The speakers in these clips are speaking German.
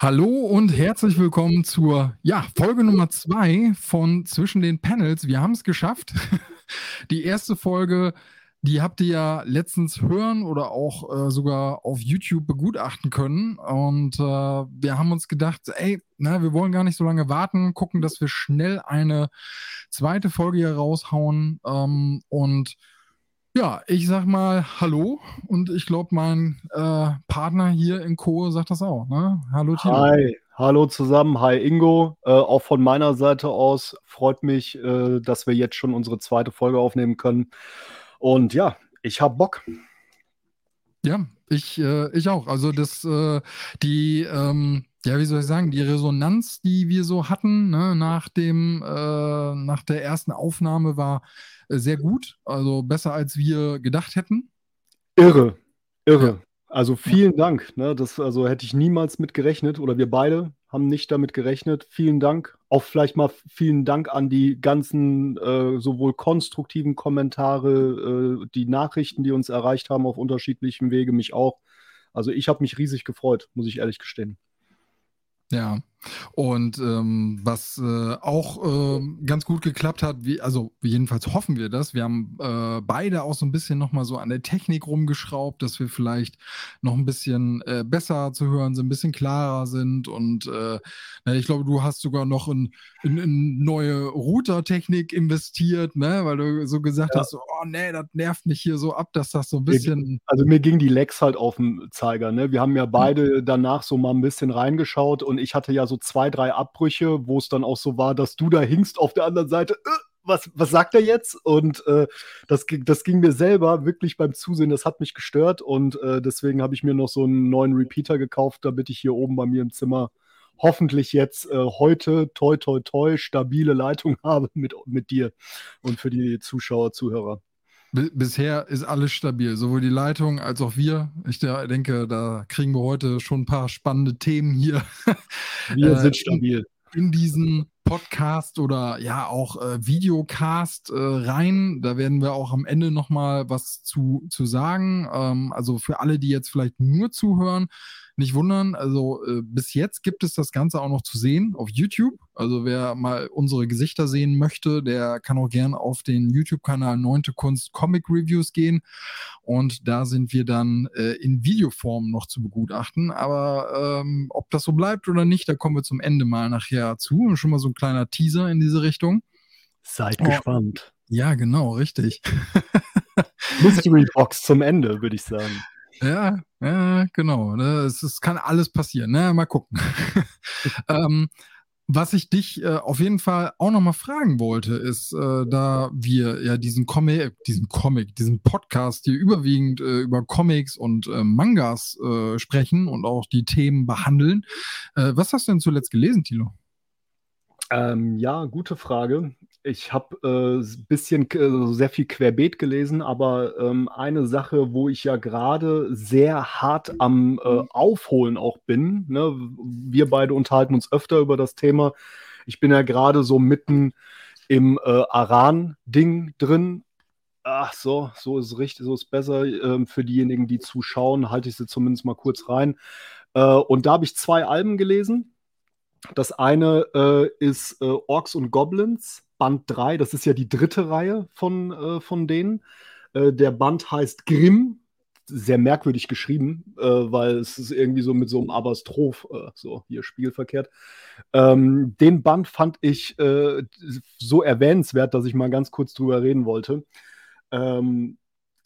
Hallo und herzlich willkommen zur ja, Folge Nummer zwei von Zwischen den Panels. Wir haben es geschafft. Die erste Folge, die habt ihr ja letztens hören oder auch äh, sogar auf YouTube begutachten können. Und äh, wir haben uns gedacht, ey, na, wir wollen gar nicht so lange warten, gucken, dass wir schnell eine zweite Folge hier raushauen. Ähm, und ja, ich sag mal Hallo und ich glaube, mein äh, Partner hier in Co. sagt das auch. Ne? Hallo Tino. Hi, hallo zusammen. Hi Ingo. Äh, auch von meiner Seite aus freut mich, äh, dass wir jetzt schon unsere zweite Folge aufnehmen können. Und ja, ich habe Bock. Ja, ich, äh, ich auch. Also das, äh, die, ähm, ja, wie soll ich sagen, die Resonanz, die wir so hatten ne, nach dem, äh, nach der ersten Aufnahme war sehr gut, also besser als wir gedacht hätten. Irre, irre. Ja. Also vielen Dank. Ne? Das also hätte ich niemals mit gerechnet oder wir beide haben nicht damit gerechnet. Vielen Dank. Auch vielleicht mal vielen Dank an die ganzen äh, sowohl konstruktiven Kommentare, äh, die Nachrichten, die uns erreicht haben auf unterschiedlichem Wege, mich auch. Also ich habe mich riesig gefreut, muss ich ehrlich gestehen. Ja, und ähm, was äh, auch äh, ganz gut geklappt hat, wie, also jedenfalls hoffen wir das. Wir haben äh, beide auch so ein bisschen nochmal so an der Technik rumgeschraubt, dass wir vielleicht noch ein bisschen äh, besser zu hören sind, ein bisschen klarer sind. Und äh, ich glaube, du hast sogar noch in, in, in neue Router-Technik investiert, ne? weil du so gesagt ja. hast, oh nee, das nervt mich hier so ab, dass das so ein bisschen. Also mir ging die Lex halt auf den Zeiger. Ne? Wir haben ja beide danach so mal ein bisschen reingeschaut und ich hatte ja so zwei, drei Abbrüche, wo es dann auch so war, dass du da hingst auf der anderen Seite. Äh, was, was sagt er jetzt? Und äh, das, das ging mir selber wirklich beim Zusehen, das hat mich gestört und äh, deswegen habe ich mir noch so einen neuen Repeater gekauft, damit ich hier oben bei mir im Zimmer hoffentlich jetzt äh, heute toi toi toi stabile Leitung habe mit, mit dir und für die Zuschauer, Zuhörer. Bisher ist alles stabil, sowohl die Leitung als auch wir. Ich denke, da kriegen wir heute schon ein paar spannende Themen hier. Wir äh, sind stabil. In, in diesen Podcast oder ja auch äh, Videocast äh, rein. Da werden wir auch am Ende nochmal was zu, zu sagen. Ähm, also für alle, die jetzt vielleicht nur zuhören, nicht wundern, also äh, bis jetzt gibt es das Ganze auch noch zu sehen auf YouTube. Also wer mal unsere Gesichter sehen möchte, der kann auch gern auf den YouTube-Kanal Neunte Kunst Comic Reviews gehen. Und da sind wir dann äh, in Videoform noch zu begutachten. Aber ähm, ob das so bleibt oder nicht, da kommen wir zum Ende mal nachher zu. Und schon mal so ein kleiner Teaser in diese Richtung. Seid oh. gespannt. Ja, genau, richtig. Mystery Box zum Ende, würde ich sagen. Ja, ja, genau. Ne? Es, es, kann alles passieren. Ne? Mal gucken. ähm, was ich dich äh, auf jeden Fall auch nochmal fragen wollte, ist, äh, da wir ja diesen Comic, diesen Comic, diesen Podcast hier überwiegend äh, über Comics und äh, Mangas äh, sprechen und auch die Themen behandeln. Äh, was hast du denn zuletzt gelesen, Tilo? Ähm, ja, gute Frage. Ich habe ein äh, bisschen äh, sehr viel querbeet gelesen, aber ähm, eine Sache, wo ich ja gerade sehr hart am äh, Aufholen auch bin, ne? wir beide unterhalten uns öfter über das Thema. Ich bin ja gerade so mitten im äh, Aran-Ding drin. Ach so, so ist richtig, so ist besser. Ähm, für diejenigen, die zuschauen, halte ich sie zumindest mal kurz rein. Äh, und da habe ich zwei Alben gelesen. Das eine äh, ist äh, Orks und Goblins, Band 3. Das ist ja die dritte Reihe von, äh, von denen. Äh, der Band heißt Grimm. Sehr merkwürdig geschrieben, äh, weil es ist irgendwie so mit so einem Abastroph, äh, so hier spielverkehrt. Ähm, den Band fand ich so erwähnenswert, dass ich mal ganz kurz drüber reden wollte. Ähm,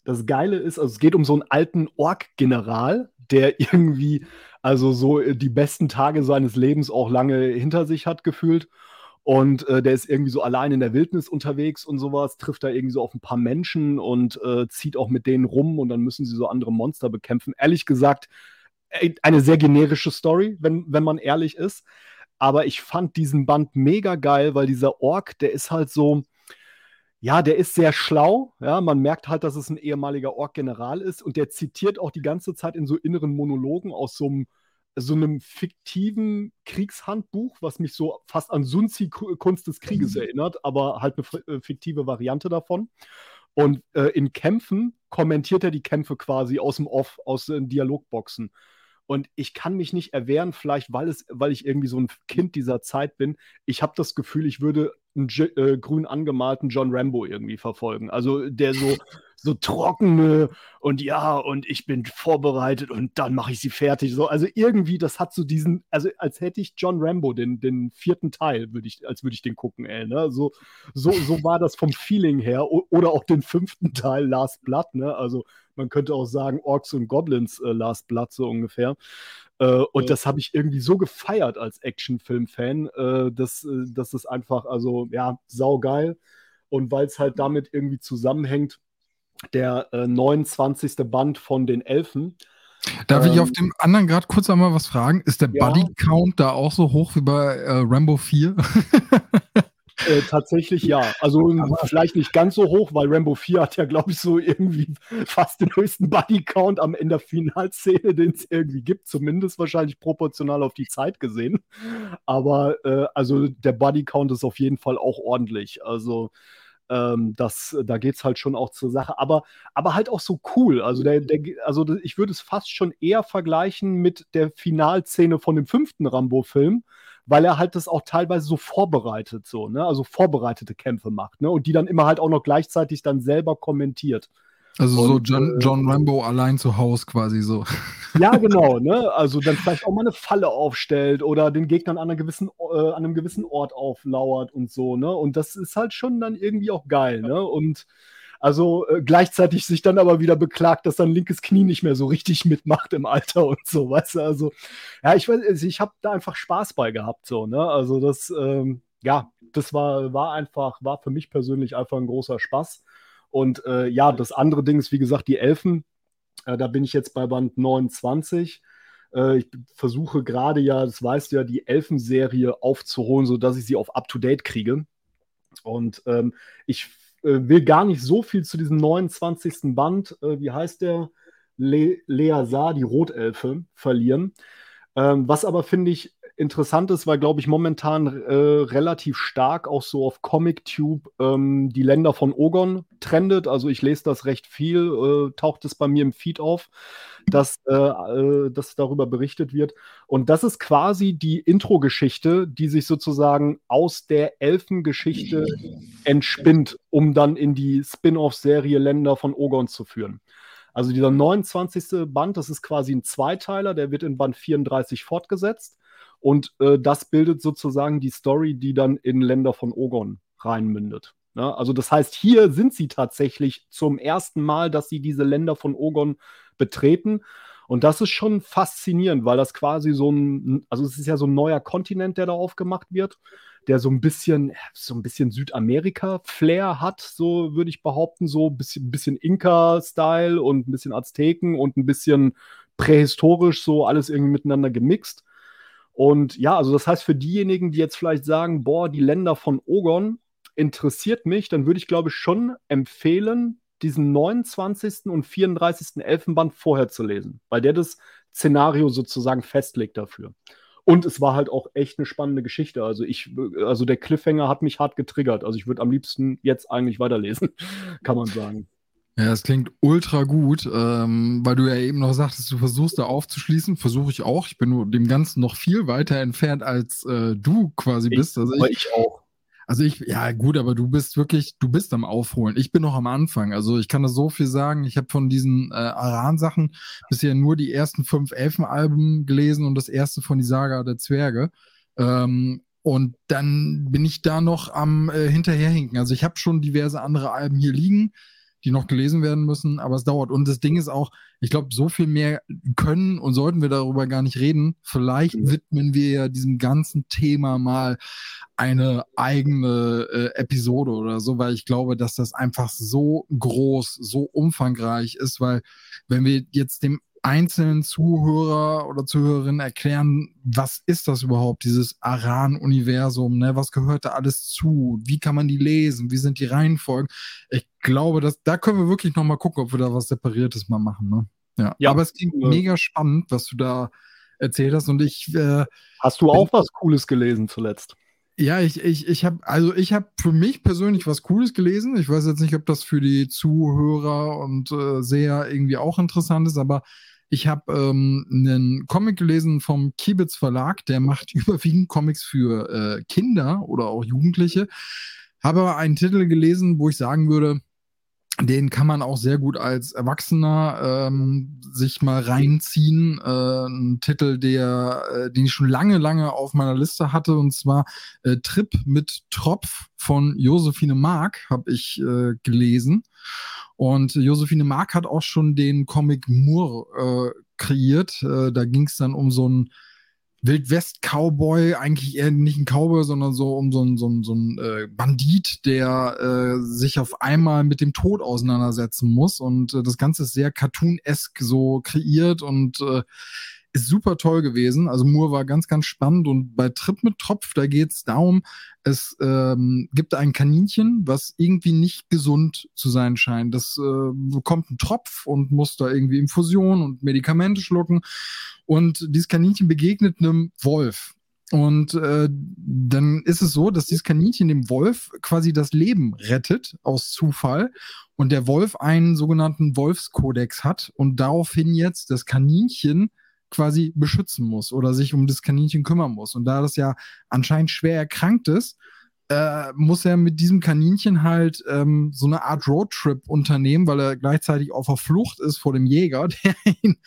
das Geile ist, also es geht um so einen alten Ork-General, der irgendwie also so äh, die besten Tage seines Lebens auch lange hinter sich hat gefühlt. Und äh, der ist irgendwie so allein in der Wildnis unterwegs und sowas, trifft da irgendwie so auf ein paar Menschen und äh, zieht auch mit denen rum und dann müssen sie so andere Monster bekämpfen. Ehrlich gesagt, eine sehr generische Story, wenn, wenn man ehrlich ist. Aber ich fand diesen Band mega geil, weil dieser Ork, der ist halt so, ja, der ist sehr schlau. Ja, man merkt halt, dass es ein ehemaliger Ork-General ist und der zitiert auch die ganze Zeit in so inneren Monologen aus so einem, so einem fiktiven Kriegshandbuch, was mich so fast an Sunzi Kunst des Krieges mhm. erinnert, aber halt eine äh, fiktive Variante davon. Und äh, in Kämpfen kommentiert er die Kämpfe quasi aus dem Off, aus den Dialogboxen. Und ich kann mich nicht erwehren, vielleicht weil, es, weil ich irgendwie so ein Kind dieser Zeit bin. Ich habe das Gefühl, ich würde einen äh, grün angemalten John Rambo irgendwie verfolgen. Also der so, so trockene und ja, und ich bin vorbereitet und dann mache ich sie fertig. So, also irgendwie, das hat so diesen, also als hätte ich John Rambo, den, den vierten Teil, würde ich, als würde ich den gucken, ey. Ne? So, so, so war das vom Feeling her. O oder auch den fünften Teil, Last Blood, ne? Also man könnte auch sagen, Orks und Goblins äh, Last Blood, so ungefähr. Äh, und ja. das habe ich irgendwie so gefeiert als Actionfilm-Fan, äh, dass, äh, dass es einfach, also ja, saugeil. Und weil es halt damit irgendwie zusammenhängt, der äh, 29. Band von den Elfen. Darf ähm, ich auf dem anderen gerade kurz einmal was fragen? Ist der ja. Buddy Count da auch so hoch wie bei äh, Rambo 4? Äh, tatsächlich ja. Also Aber vielleicht nicht ganz so hoch, weil Rambo 4 hat ja, glaube ich, so irgendwie fast den höchsten Buddy-Count am Ende der Finalszene, den es irgendwie gibt, zumindest wahrscheinlich proportional auf die Zeit gesehen. Aber äh, also der Buddy-Count ist auf jeden Fall auch ordentlich. Also ähm, das, da geht es halt schon auch zur Sache, aber, aber halt auch so cool. Also, der, der, also ich würde es fast schon eher vergleichen mit der Finalszene von dem fünften Rambo-Film, weil er halt das auch teilweise so vorbereitet, so, ne? Also vorbereitete Kämpfe macht, ne? Und die dann immer halt auch noch gleichzeitig dann selber kommentiert. Also und, so John, äh, John Rambo allein zu Hause quasi so. Ja, genau, ne? Also dann vielleicht auch mal eine Falle aufstellt oder den Gegnern an, einer gewissen, äh, an einem gewissen Ort auflauert und so, ne? Und das ist halt schon dann irgendwie auch geil, ne? Und also äh, gleichzeitig sich dann aber wieder beklagt, dass sein linkes Knie nicht mehr so richtig mitmacht im Alter und so, weißt du? Also, ja, ich weiß, also ich habe da einfach Spaß bei gehabt, so, ne? Also das, ähm, ja, das war, war einfach, war für mich persönlich einfach ein großer Spaß. Und äh, ja, das andere Ding ist, wie gesagt, die Elfen. Äh, da bin ich jetzt bei Band 29 äh, ich versuche gerade ja, das weißt du ja, die Elfen-Serie aufzuholen, sodass ich sie auf Up-to-Date kriege. Und ähm, ich äh, will gar nicht so viel zu diesem 29. Band, äh, wie heißt der? Le Lea Saar, die Rotelfe, verlieren. Ähm, was aber finde ich interessant ist, weil, glaube ich, momentan äh, relativ stark auch so auf ComicTube ähm, die Länder von Ogon trendet. Also ich lese das recht viel, äh, taucht es bei mir im Feed auf, dass, äh, äh, dass darüber berichtet wird. Und das ist quasi die Intro-Geschichte, die sich sozusagen aus der Elfengeschichte entspinnt, um dann in die Spin-off-Serie Länder von Ogon zu führen. Also dieser 29. Band, das ist quasi ein Zweiteiler, der wird in Band 34 fortgesetzt. Und äh, das bildet sozusagen die Story, die dann in Länder von Ogon reinmündet. Ja, ne? also das heißt, hier sind sie tatsächlich zum ersten Mal, dass sie diese Länder von Ogon betreten. Und das ist schon faszinierend, weil das quasi so ein, also es ist ja so ein neuer Kontinent, der da aufgemacht wird, der so ein bisschen, so ein bisschen Südamerika-Flair hat, so würde ich behaupten, so ein bisschen, bisschen Inka-Style und ein bisschen Azteken und ein bisschen prähistorisch, so alles irgendwie miteinander gemixt. Und ja, also das heißt, für diejenigen, die jetzt vielleicht sagen, boah, die Länder von Ogon interessiert mich, dann würde ich, glaube ich, schon empfehlen, diesen 29. und 34. Elfenband vorher zu lesen, weil der das Szenario sozusagen festlegt dafür. Und es war halt auch echt eine spannende Geschichte. Also ich, also der Cliffhanger hat mich hart getriggert. Also ich würde am liebsten jetzt eigentlich weiterlesen, kann man sagen. Ja, es klingt ultra gut, ähm, weil du ja eben noch sagtest, du versuchst da aufzuschließen. Versuche ich auch. Ich bin nur dem Ganzen noch viel weiter entfernt, als äh, du quasi ich, bist. Also ich, ich auch. Also ich, ja gut, aber du bist wirklich, du bist am Aufholen. Ich bin noch am Anfang. Also ich kann da so viel sagen. Ich habe von diesen äh, Aran-Sachen bisher nur die ersten fünf Elfenalben gelesen und das erste von die Saga der Zwerge. Ähm, und dann bin ich da noch am äh, hinterherhinken. Also ich habe schon diverse andere Alben hier liegen die noch gelesen werden müssen, aber es dauert. Und das Ding ist auch, ich glaube, so viel mehr können und sollten wir darüber gar nicht reden. Vielleicht mhm. widmen wir ja diesem ganzen Thema mal eine eigene äh, Episode oder so, weil ich glaube, dass das einfach so groß, so umfangreich ist, weil wenn wir jetzt dem einzelnen Zuhörer oder Zuhörerinnen erklären, was ist das überhaupt, dieses Aran-Universum, ne? was gehört da alles zu, wie kann man die lesen, wie sind die Reihenfolgen. Ich glaube, dass, da können wir wirklich nochmal gucken, ob wir da was Separiertes mal machen. Ne? Ja. ja. aber es klingt ja. mega spannend, was du da erzählt hast und ich... Äh, Hast du auch was Cooles gelesen zuletzt? Ja, ich, ich, ich habe, also ich habe für mich persönlich was Cooles gelesen. Ich weiß jetzt nicht, ob das für die Zuhörer und äh, Seher irgendwie auch interessant ist, aber Ich habe ähm, einen Comic gelesen vom Kibitz Verlag, der macht überwiegend Comics für äh, Kinder oder auch Jugendliche. Habe aber einen Titel gelesen, wo ich sagen würde, den kann man auch sehr gut als Erwachsener ähm, sich mal reinziehen. Äh, ein Titel, der, äh, den ich schon lange, lange auf meiner Liste hatte, und zwar äh, Trip mit Tropf von Josephine Mark, habe ich äh, gelesen. Und Josephine Mark hat auch schon den Comic Moore äh, kreiert. Äh, da ging es dann um so ein Wildwest-Cowboy, eigentlich eher nicht ein Cowboy, sondern so um so ein, so ein, so ein äh, Bandit, der äh, sich auf einmal mit dem Tod auseinandersetzen muss. Und äh, das Ganze ist sehr cartoon-esk so kreiert und äh, ist super toll gewesen. Also Moore war ganz, ganz spannend. Und bei Trip mit Tropf, da geht es darum, es ähm, gibt ein Kaninchen, was irgendwie nicht gesund zu sein scheint. Das äh, bekommt einen Tropf und muss da irgendwie Infusion und Medikamente schlucken. Und dieses Kaninchen begegnet einem Wolf. Und äh, dann ist es so, dass dieses Kaninchen dem Wolf quasi das Leben rettet aus Zufall und der Wolf einen sogenannten Wolfskodex hat und daraufhin jetzt das Kaninchen quasi beschützen muss oder sich um das Kaninchen kümmern muss. Und da das ja anscheinend schwer erkrankt ist, äh, muss er mit diesem Kaninchen halt ähm, so eine Art Roadtrip unternehmen, weil er gleichzeitig auf der Flucht ist vor dem Jäger, der ihn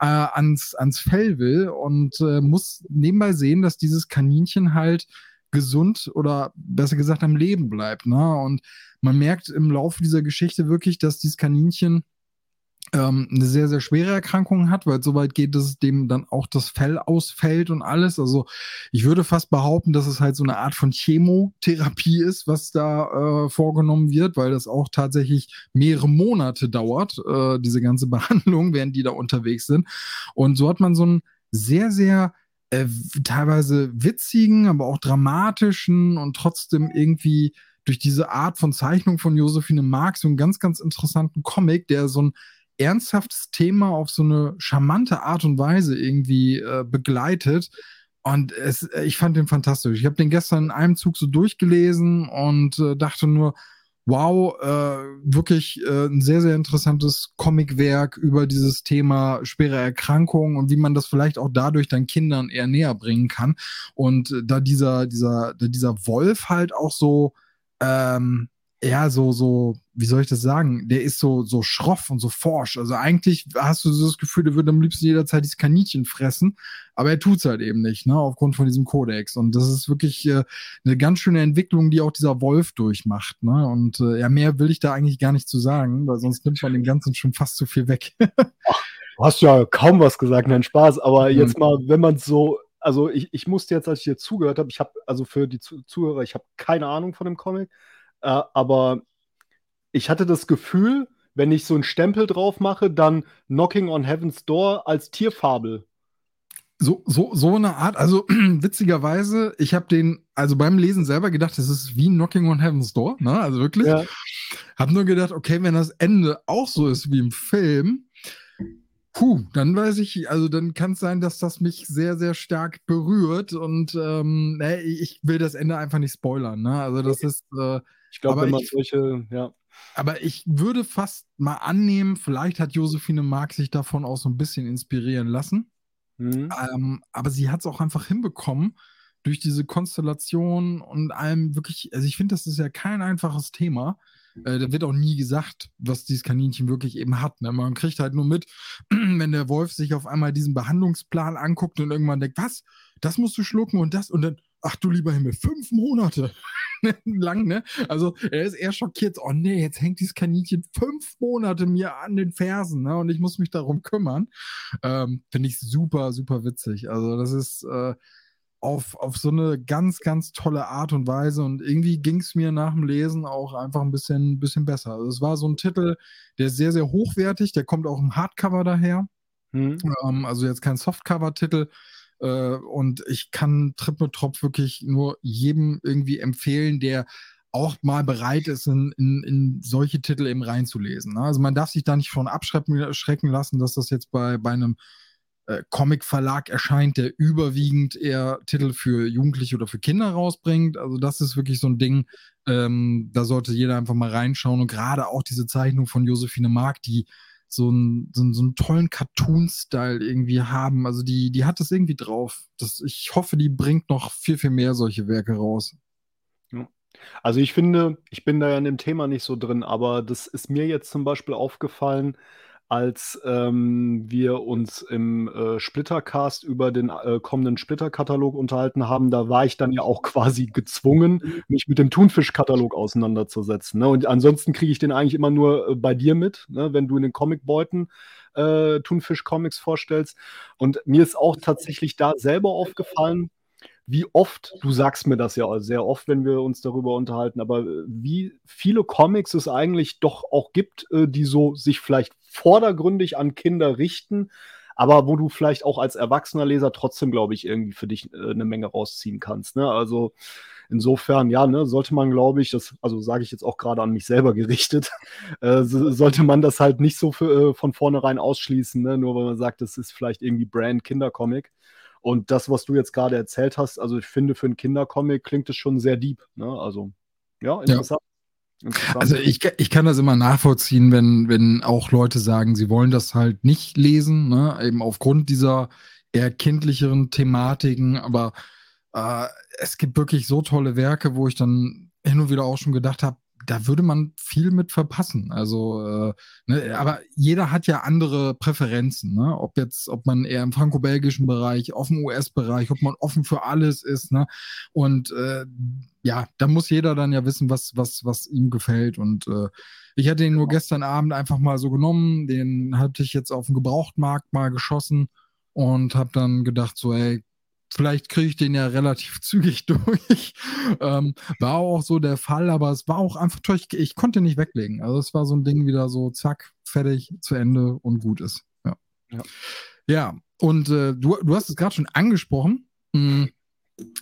äh, ans, ans Fell will und äh, muss nebenbei sehen, dass dieses Kaninchen halt gesund oder besser gesagt am Leben bleibt. Ne? Und man merkt im Laufe dieser Geschichte wirklich, dass dieses Kaninchen ähm, eine sehr, sehr schwere Erkrankung hat, weil soweit geht, dass dem dann auch das Fell ausfällt und alles. Also ich würde fast behaupten, dass es halt so eine Art von Chemotherapie ist, was da äh, vorgenommen wird, weil das auch tatsächlich mehrere Monate dauert, äh, diese ganze Behandlung, während die da unterwegs sind. Und so hat man so einen sehr, sehr äh, teilweise witzigen, aber auch dramatischen und trotzdem irgendwie durch diese Art von Zeichnung von Josephine Marx so einen ganz, ganz interessanten Comic, der so ein ernsthaftes Thema auf so eine charmante Art und Weise irgendwie äh, begleitet. Und es, äh, ich fand den fantastisch. Ich habe den gestern in einem Zug so durchgelesen und äh, dachte nur, wow, äh, wirklich äh, ein sehr, sehr interessantes Comicwerk über dieses Thema schwere Erkrankungen und wie man das vielleicht auch dadurch dann Kindern eher näher bringen kann. Und äh, da dieser, dieser, da dieser Wolf halt auch so, ähm, ja, so, so, wie soll ich das sagen? Der ist so, so schroff und so forsch. Also eigentlich hast du so das Gefühl, der würde am liebsten jederzeit dieses Kaninchen fressen, aber er tut es halt eben nicht, ne, aufgrund von diesem Kodex. Und das ist wirklich äh, eine ganz schöne Entwicklung, die auch dieser Wolf durchmacht, ne? Und äh, ja, mehr will ich da eigentlich gar nicht zu sagen, weil sonst nimmt man dem Ganzen schon fast zu viel weg. Ach, du hast ja kaum was gesagt, nein, Spaß, aber mhm. jetzt mal, wenn man so also ich, ich musste jetzt, als ich dir zugehört habe, ich habe, also für die Zuhörer, ich habe keine Ahnung von dem Comic. Äh, aber ich hatte das Gefühl, wenn ich so einen Stempel drauf mache, dann Knocking on Heaven's Door als Tierfabel. So, so, so eine Art, also witzigerweise, ich habe den, also beim Lesen selber gedacht, das ist wie Knocking on Heaven's Door, ne? Also wirklich. Ja. Hab nur gedacht, okay, wenn das Ende auch so ist wie im Film, Puh, dann weiß ich, also dann kann es sein, dass das mich sehr, sehr stark berührt und ähm, ich will das Ende einfach nicht spoilern. Ne? Also das ist, äh, ich glaube, wenn man ich, solche, ja. Aber ich würde fast mal annehmen, vielleicht hat Josephine Mark sich davon auch so ein bisschen inspirieren lassen. Mhm. Ähm, aber sie hat es auch einfach hinbekommen, durch diese Konstellation und allem wirklich, also ich finde, das ist ja kein einfaches Thema. Äh, da wird auch nie gesagt, was dieses Kaninchen wirklich eben hat. Ne? Man kriegt halt nur mit, wenn der Wolf sich auf einmal diesen Behandlungsplan anguckt und irgendwann denkt, was? Das musst du schlucken und das und dann, ach du lieber Himmel, fünf Monate. Lang, ne? Also er ist eher schockiert, oh nee, jetzt hängt dieses Kaninchen fünf Monate mir an den Fersen, ne? Und ich muss mich darum kümmern. Ähm, Finde ich super, super witzig. Also das ist äh, auf, auf so eine ganz, ganz tolle Art und Weise und irgendwie ging es mir nach dem Lesen auch einfach ein bisschen, bisschen besser. Also es war so ein Titel, der ist sehr, sehr hochwertig, der kommt auch im Hardcover daher. Hm. Ähm, also jetzt kein Softcover-Titel, und ich kann Trip mit Tropf wirklich nur jedem irgendwie empfehlen, der auch mal bereit ist, in, in, in solche Titel eben reinzulesen. Ne? Also man darf sich da nicht von abschrecken lassen, dass das jetzt bei, bei einem äh, Comic-Verlag erscheint, der überwiegend eher Titel für Jugendliche oder für Kinder rausbringt. Also das ist wirklich so ein Ding, ähm, da sollte jeder einfach mal reinschauen. Und gerade auch diese Zeichnung von Josephine Mark, die so einen, so einen, so einen tollen Cartoon-Style irgendwie haben. Also die, die hat das irgendwie drauf. Das, ich hoffe, die bringt noch viel, viel mehr solche Werke raus. Also ich finde, ich bin da ja in dem Thema nicht so drin, aber das ist mir jetzt zum Beispiel aufgefallen, als ähm, wir uns im äh, Splittercast über den äh, kommenden Splitter-Katalog unterhalten haben, da war ich dann ja auch quasi gezwungen, mich mit dem Thunfisch-Katalog auseinanderzusetzen. Ne? Und ansonsten kriege ich den eigentlich immer nur äh, bei dir mit, ne? wenn du in den Comicbeuten äh, Thunfisch-Comics vorstellst. Und mir ist auch tatsächlich da selber aufgefallen, wie oft, du sagst mir das ja sehr oft, wenn wir uns darüber unterhalten, aber äh, wie viele Comics es eigentlich doch auch gibt, äh, die so sich vielleicht vordergründig an Kinder richten, aber wo du vielleicht auch als erwachsener Leser trotzdem, glaube ich, irgendwie für dich äh, eine Menge rausziehen kannst. Ne? Also insofern, ja, ne, sollte man, glaube ich, das, also sage ich jetzt auch gerade an mich selber gerichtet, äh, so, sollte man das halt nicht so für, äh, von vornherein ausschließen, ne? nur weil man sagt, das ist vielleicht irgendwie Brand Kindercomic. Und das, was du jetzt gerade erzählt hast, also ich finde, für einen Kindercomic klingt es schon sehr deep. Ne? Also, ja, interessant. Ja. Also ich, ich kann das immer nachvollziehen, wenn, wenn auch Leute sagen, sie wollen das halt nicht lesen, ne? eben aufgrund dieser eher kindlicheren Thematiken, aber äh, es gibt wirklich so tolle Werke, wo ich dann hin und wieder auch schon gedacht habe, da würde man viel mit verpassen. Also, äh, ne, aber jeder hat ja andere Präferenzen, ne? Ob jetzt, ob man eher im franco-belgischen Bereich, auf dem US-Bereich, ob man offen für alles ist, ne? Und äh, ja, da muss jeder dann ja wissen, was, was, was ihm gefällt. Und äh, ich hatte ihn nur genau. gestern Abend einfach mal so genommen, den hatte ich jetzt auf dem Gebrauchtmarkt mal geschossen und habe dann gedacht, so, ey, vielleicht kriege ich den ja relativ zügig durch. ähm, war auch so der Fall, aber es war auch einfach toll. Ich, ich, konnte nicht weglegen. Also es war so ein Ding wieder so, zack, fertig, zu Ende und gut ist. Ja. Ja, ja. und äh, du, du hast es gerade schon angesprochen. Hm,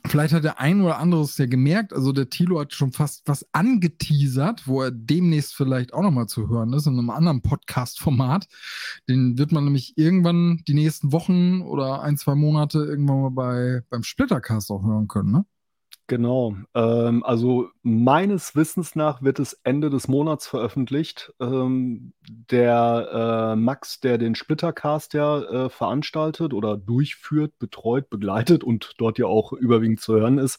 Vielleicht hat der ein oder andere es ja gemerkt, also der Tilo hat schon fast was angeteasert, wo er demnächst vielleicht auch nochmal zu hören ist, in einem anderen Podcast-Format. Den wird man nämlich irgendwann die nächsten Wochen oder ein, zwei Monate irgendwann mal bei, beim Splittercast auch hören können, ne? Genau. Ähm, also meines Wissens nach wird es Ende des Monats veröffentlicht. Ähm, der äh, Max, der den Splittercast ja äh, veranstaltet oder durchführt, betreut, begleitet und dort ja auch überwiegend zu hören ist,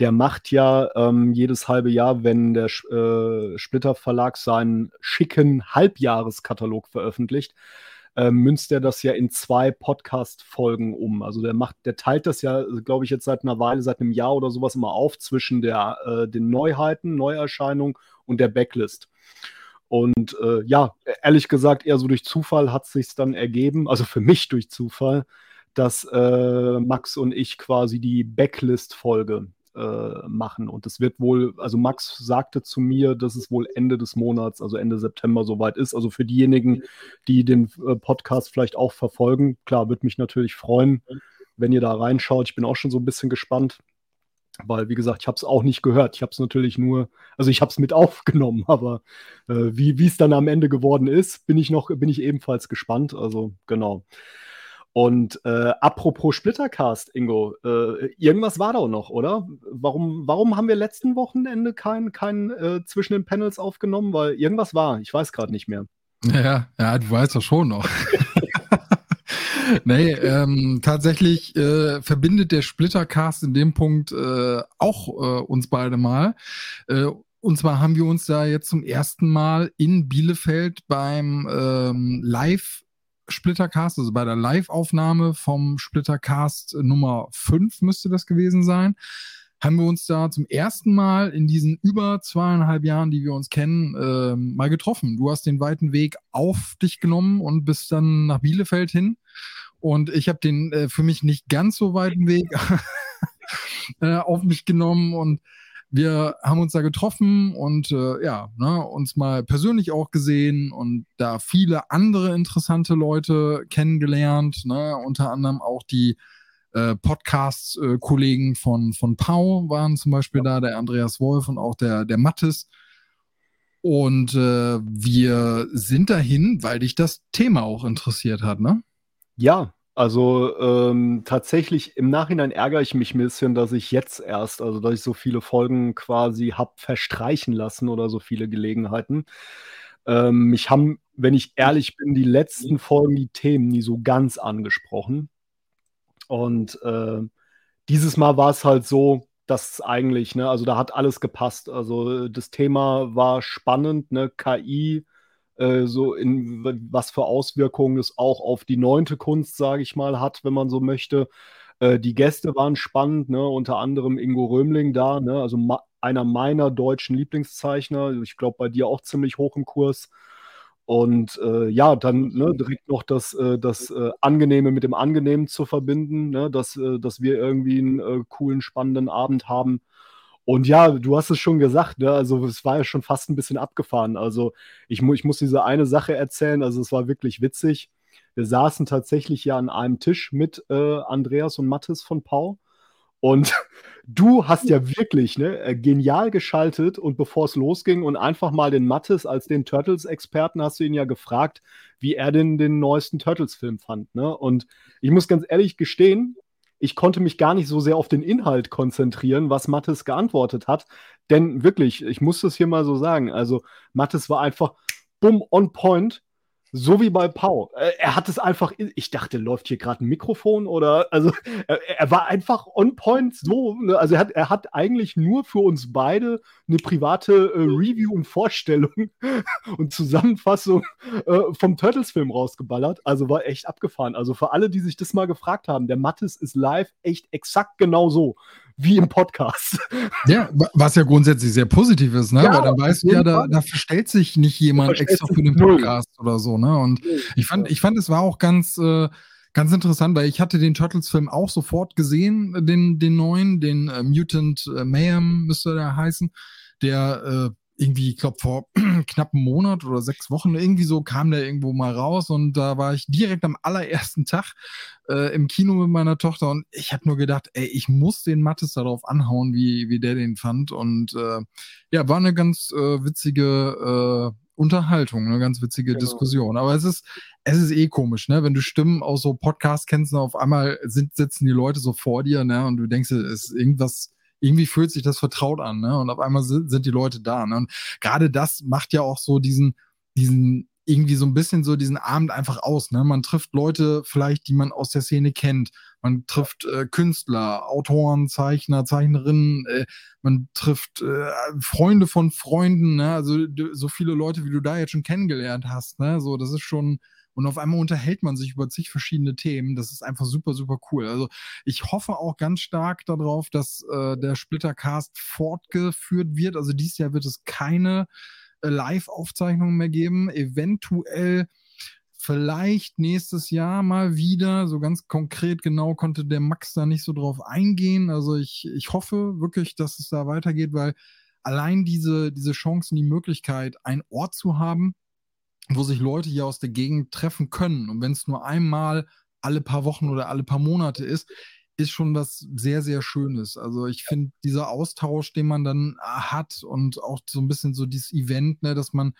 der macht ja ähm, jedes halbe Jahr, wenn der äh, Splitter Verlag seinen schicken Halbjahreskatalog veröffentlicht, äh, münzt er das ja in zwei Podcast-Folgen um. Also der macht, der teilt das ja, glaube ich, jetzt seit einer Weile, seit einem Jahr oder sowas immer auf zwischen der, äh, den Neuheiten, Neuerscheinungen und der Backlist. Und äh, ja, ehrlich gesagt, eher so durch Zufall hat es sich dann ergeben, also für mich durch Zufall, dass äh, Max und ich quasi die Backlist-Folge äh, machen. Und es wird wohl, also Max sagte zu mir, dass es wohl Ende des Monats, also Ende September soweit ist. Also für diejenigen, die den äh, Podcast vielleicht auch verfolgen, klar, würde mich natürlich freuen, wenn ihr da reinschaut. Ich bin auch schon so ein bisschen gespannt. Weil, wie gesagt, ich habe es auch nicht gehört. Ich habe es natürlich nur, also ich habe es mit aufgenommen, aber äh, wie es dann am Ende geworden ist, bin ich noch, bin ich ebenfalls gespannt. Also genau. Und äh, apropos Splittercast, Ingo, äh, irgendwas war da noch, oder? Warum, warum haben wir letzten Wochenende kein, kein äh, zwischen den Panels aufgenommen? Weil irgendwas war, ich weiß gerade nicht mehr. Ja, ja, du weißt doch schon noch. nee, ähm, tatsächlich äh, verbindet der Splittercast in dem Punkt äh, auch äh, uns beide mal. Äh, und zwar haben wir uns da jetzt zum ersten Mal in Bielefeld beim ähm, Live Splittercast, also bei der Live-Aufnahme vom Splittercast Nummer 5 müsste das gewesen sein, haben wir uns da zum ersten Mal in diesen über zweieinhalb Jahren, die wir uns kennen, äh, mal getroffen. Du hast den weiten Weg auf dich genommen und bist dann nach Bielefeld hin. Und ich habe den äh, für mich nicht ganz so weiten Weg äh, auf mich genommen und wir haben uns da getroffen und äh, ja, ne, uns mal persönlich auch gesehen und da viele andere interessante Leute kennengelernt, ne, unter anderem auch die äh, Podcast-Kollegen von, von Pau waren zum Beispiel da, der Andreas Wolf und auch der, der Mattes. Und äh, wir sind dahin, weil dich das Thema auch interessiert hat, ne? Ja, also ähm, tatsächlich im Nachhinein ärgere ich mich ein bisschen, dass ich jetzt erst, also dass ich so viele Folgen quasi habe verstreichen lassen oder so viele Gelegenheiten. Ähm, mich haben, wenn ich ehrlich bin, die letzten Folgen die Themen nie so ganz angesprochen. Und äh, dieses Mal war es halt so, dass eigentlich, ne, also da hat alles gepasst. Also das Thema war spannend, ne, KI, äh, so in was für Auswirkungen es auch auf die neunte Kunst, sage ich mal, hat, wenn man so möchte. Äh, die Gäste waren spannend, ne, unter anderem Ingo Römling da, ne, also einer meiner deutschen Lieblingszeichner. Ich glaube, bei dir auch ziemlich hoch im Kurs. Und äh, ja, dann ne, direkt noch das, äh, das äh, Angenehme mit dem Angenehmen zu verbinden, ne, dass, äh, dass wir irgendwie einen äh, coolen, spannenden Abend haben. Und ja, du hast es schon gesagt, ne, also es war ja schon fast ein bisschen abgefahren. Also ich, mu ich muss diese eine Sache erzählen, also es war wirklich witzig. Wir saßen tatsächlich ja an einem Tisch mit äh, Andreas und Mathis von Pau. Und du hast ja wirklich ne, äh, genial geschaltet und bevor es losging und einfach mal den Mattes als den Turtles-Experten hast du ihn ja gefragt, wie er denn den neuesten Turtles-Film fand. Ne? Und ich muss ganz ehrlich gestehen, ich konnte mich gar nicht so sehr auf den Inhalt konzentrieren, was Mattes geantwortet hat. Denn wirklich, ich muss das hier mal so sagen, also Mattes war einfach bumm on point so wie bei Pau. Äh, er hat es einfach, ich dachte, läuft hier gerade ein Mikrofon oder, also er, er, war einfach on point so. Ne? Also er hat, er hat eigentlich nur für uns beide eine private äh, Review und Vorstellung und Zusammenfassung äh, vom Turtles-Film rausgeballert. Also war echt abgefahren. Also für alle, die sich das mal gefragt haben, der Mattes ist live echt exakt genau so wie im Podcast. Ja, was ja grundsätzlich sehr positiv ist, ne? Ja, Weil dann weißt du ja, da, da, verstellt sich nicht jemand extra für den Podcast null. oder so, ne? Und ich fand, ich fand, es war auch ganz, äh, ganz interessant, weil ich hatte den Turtles-Film auch sofort gesehen, den, den neuen, den äh, Mutant äh, Mayhem müsste der heißen, der äh, irgendwie, ich glaube, vor knapp einem Monat oder sechs Wochen irgendwie so kam der irgendwo mal raus und da war ich direkt am allerersten Tag äh, im Kino mit meiner Tochter und ich habe nur gedacht, ey, ich muss den Mattes darauf anhauen, wie, wie der den fand und äh, ja, war eine ganz äh, witzige äh, Unterhaltung, eine ganz witzige genau. Diskussion. Aber es ist, es ist eh komisch, ne? Wenn du Stimmen aus so Podcasts kennst, auf einmal sind, sitzen die Leute so vor dir, ne? Und du denkst, es ist irgendwas irgendwie fühlt sich das vertraut an, ne? Und auf einmal sind, sind die Leute da. Ne? Und gerade das macht ja auch so diesen, diesen, irgendwie so ein bisschen so diesen Abend einfach aus. Ne? Man trifft Leute vielleicht, die man aus der Szene kennt. Man trifft äh, Künstler, Autoren, Zeichner, Zeichnerinnen. Äh, man trifft äh, Freunde von Freunden. Ne? Also so viele Leute, wie du da jetzt schon kennengelernt hast. Ne? So, das ist schon, und auf einmal unterhält man sich über zig verschiedene Themen. Das ist einfach super, super cool. Also ich hoffe auch ganz stark darauf, dass äh, der Splittercast fortgeführt wird. Also dieses Jahr wird es keine äh, Live-Aufzeichnungen mehr geben. Eventuell vielleicht nächstes Jahr mal wieder. So ganz konkret genau konnte der Max da nicht so drauf eingehen. Also ich, ich hoffe wirklich, dass es da weitergeht, weil allein diese, diese Chancen, die Möglichkeit, einen Ort zu haben, wo sich Leute hier aus der Gegend treffen können. Und wenn es nur einmal alle paar Wochen oder alle paar Monate ist, ist schon was sehr, sehr Schönes. Also ich finde, dieser Austausch, den man dann äh, hat und auch so ein bisschen so dieses Event, ne, dass man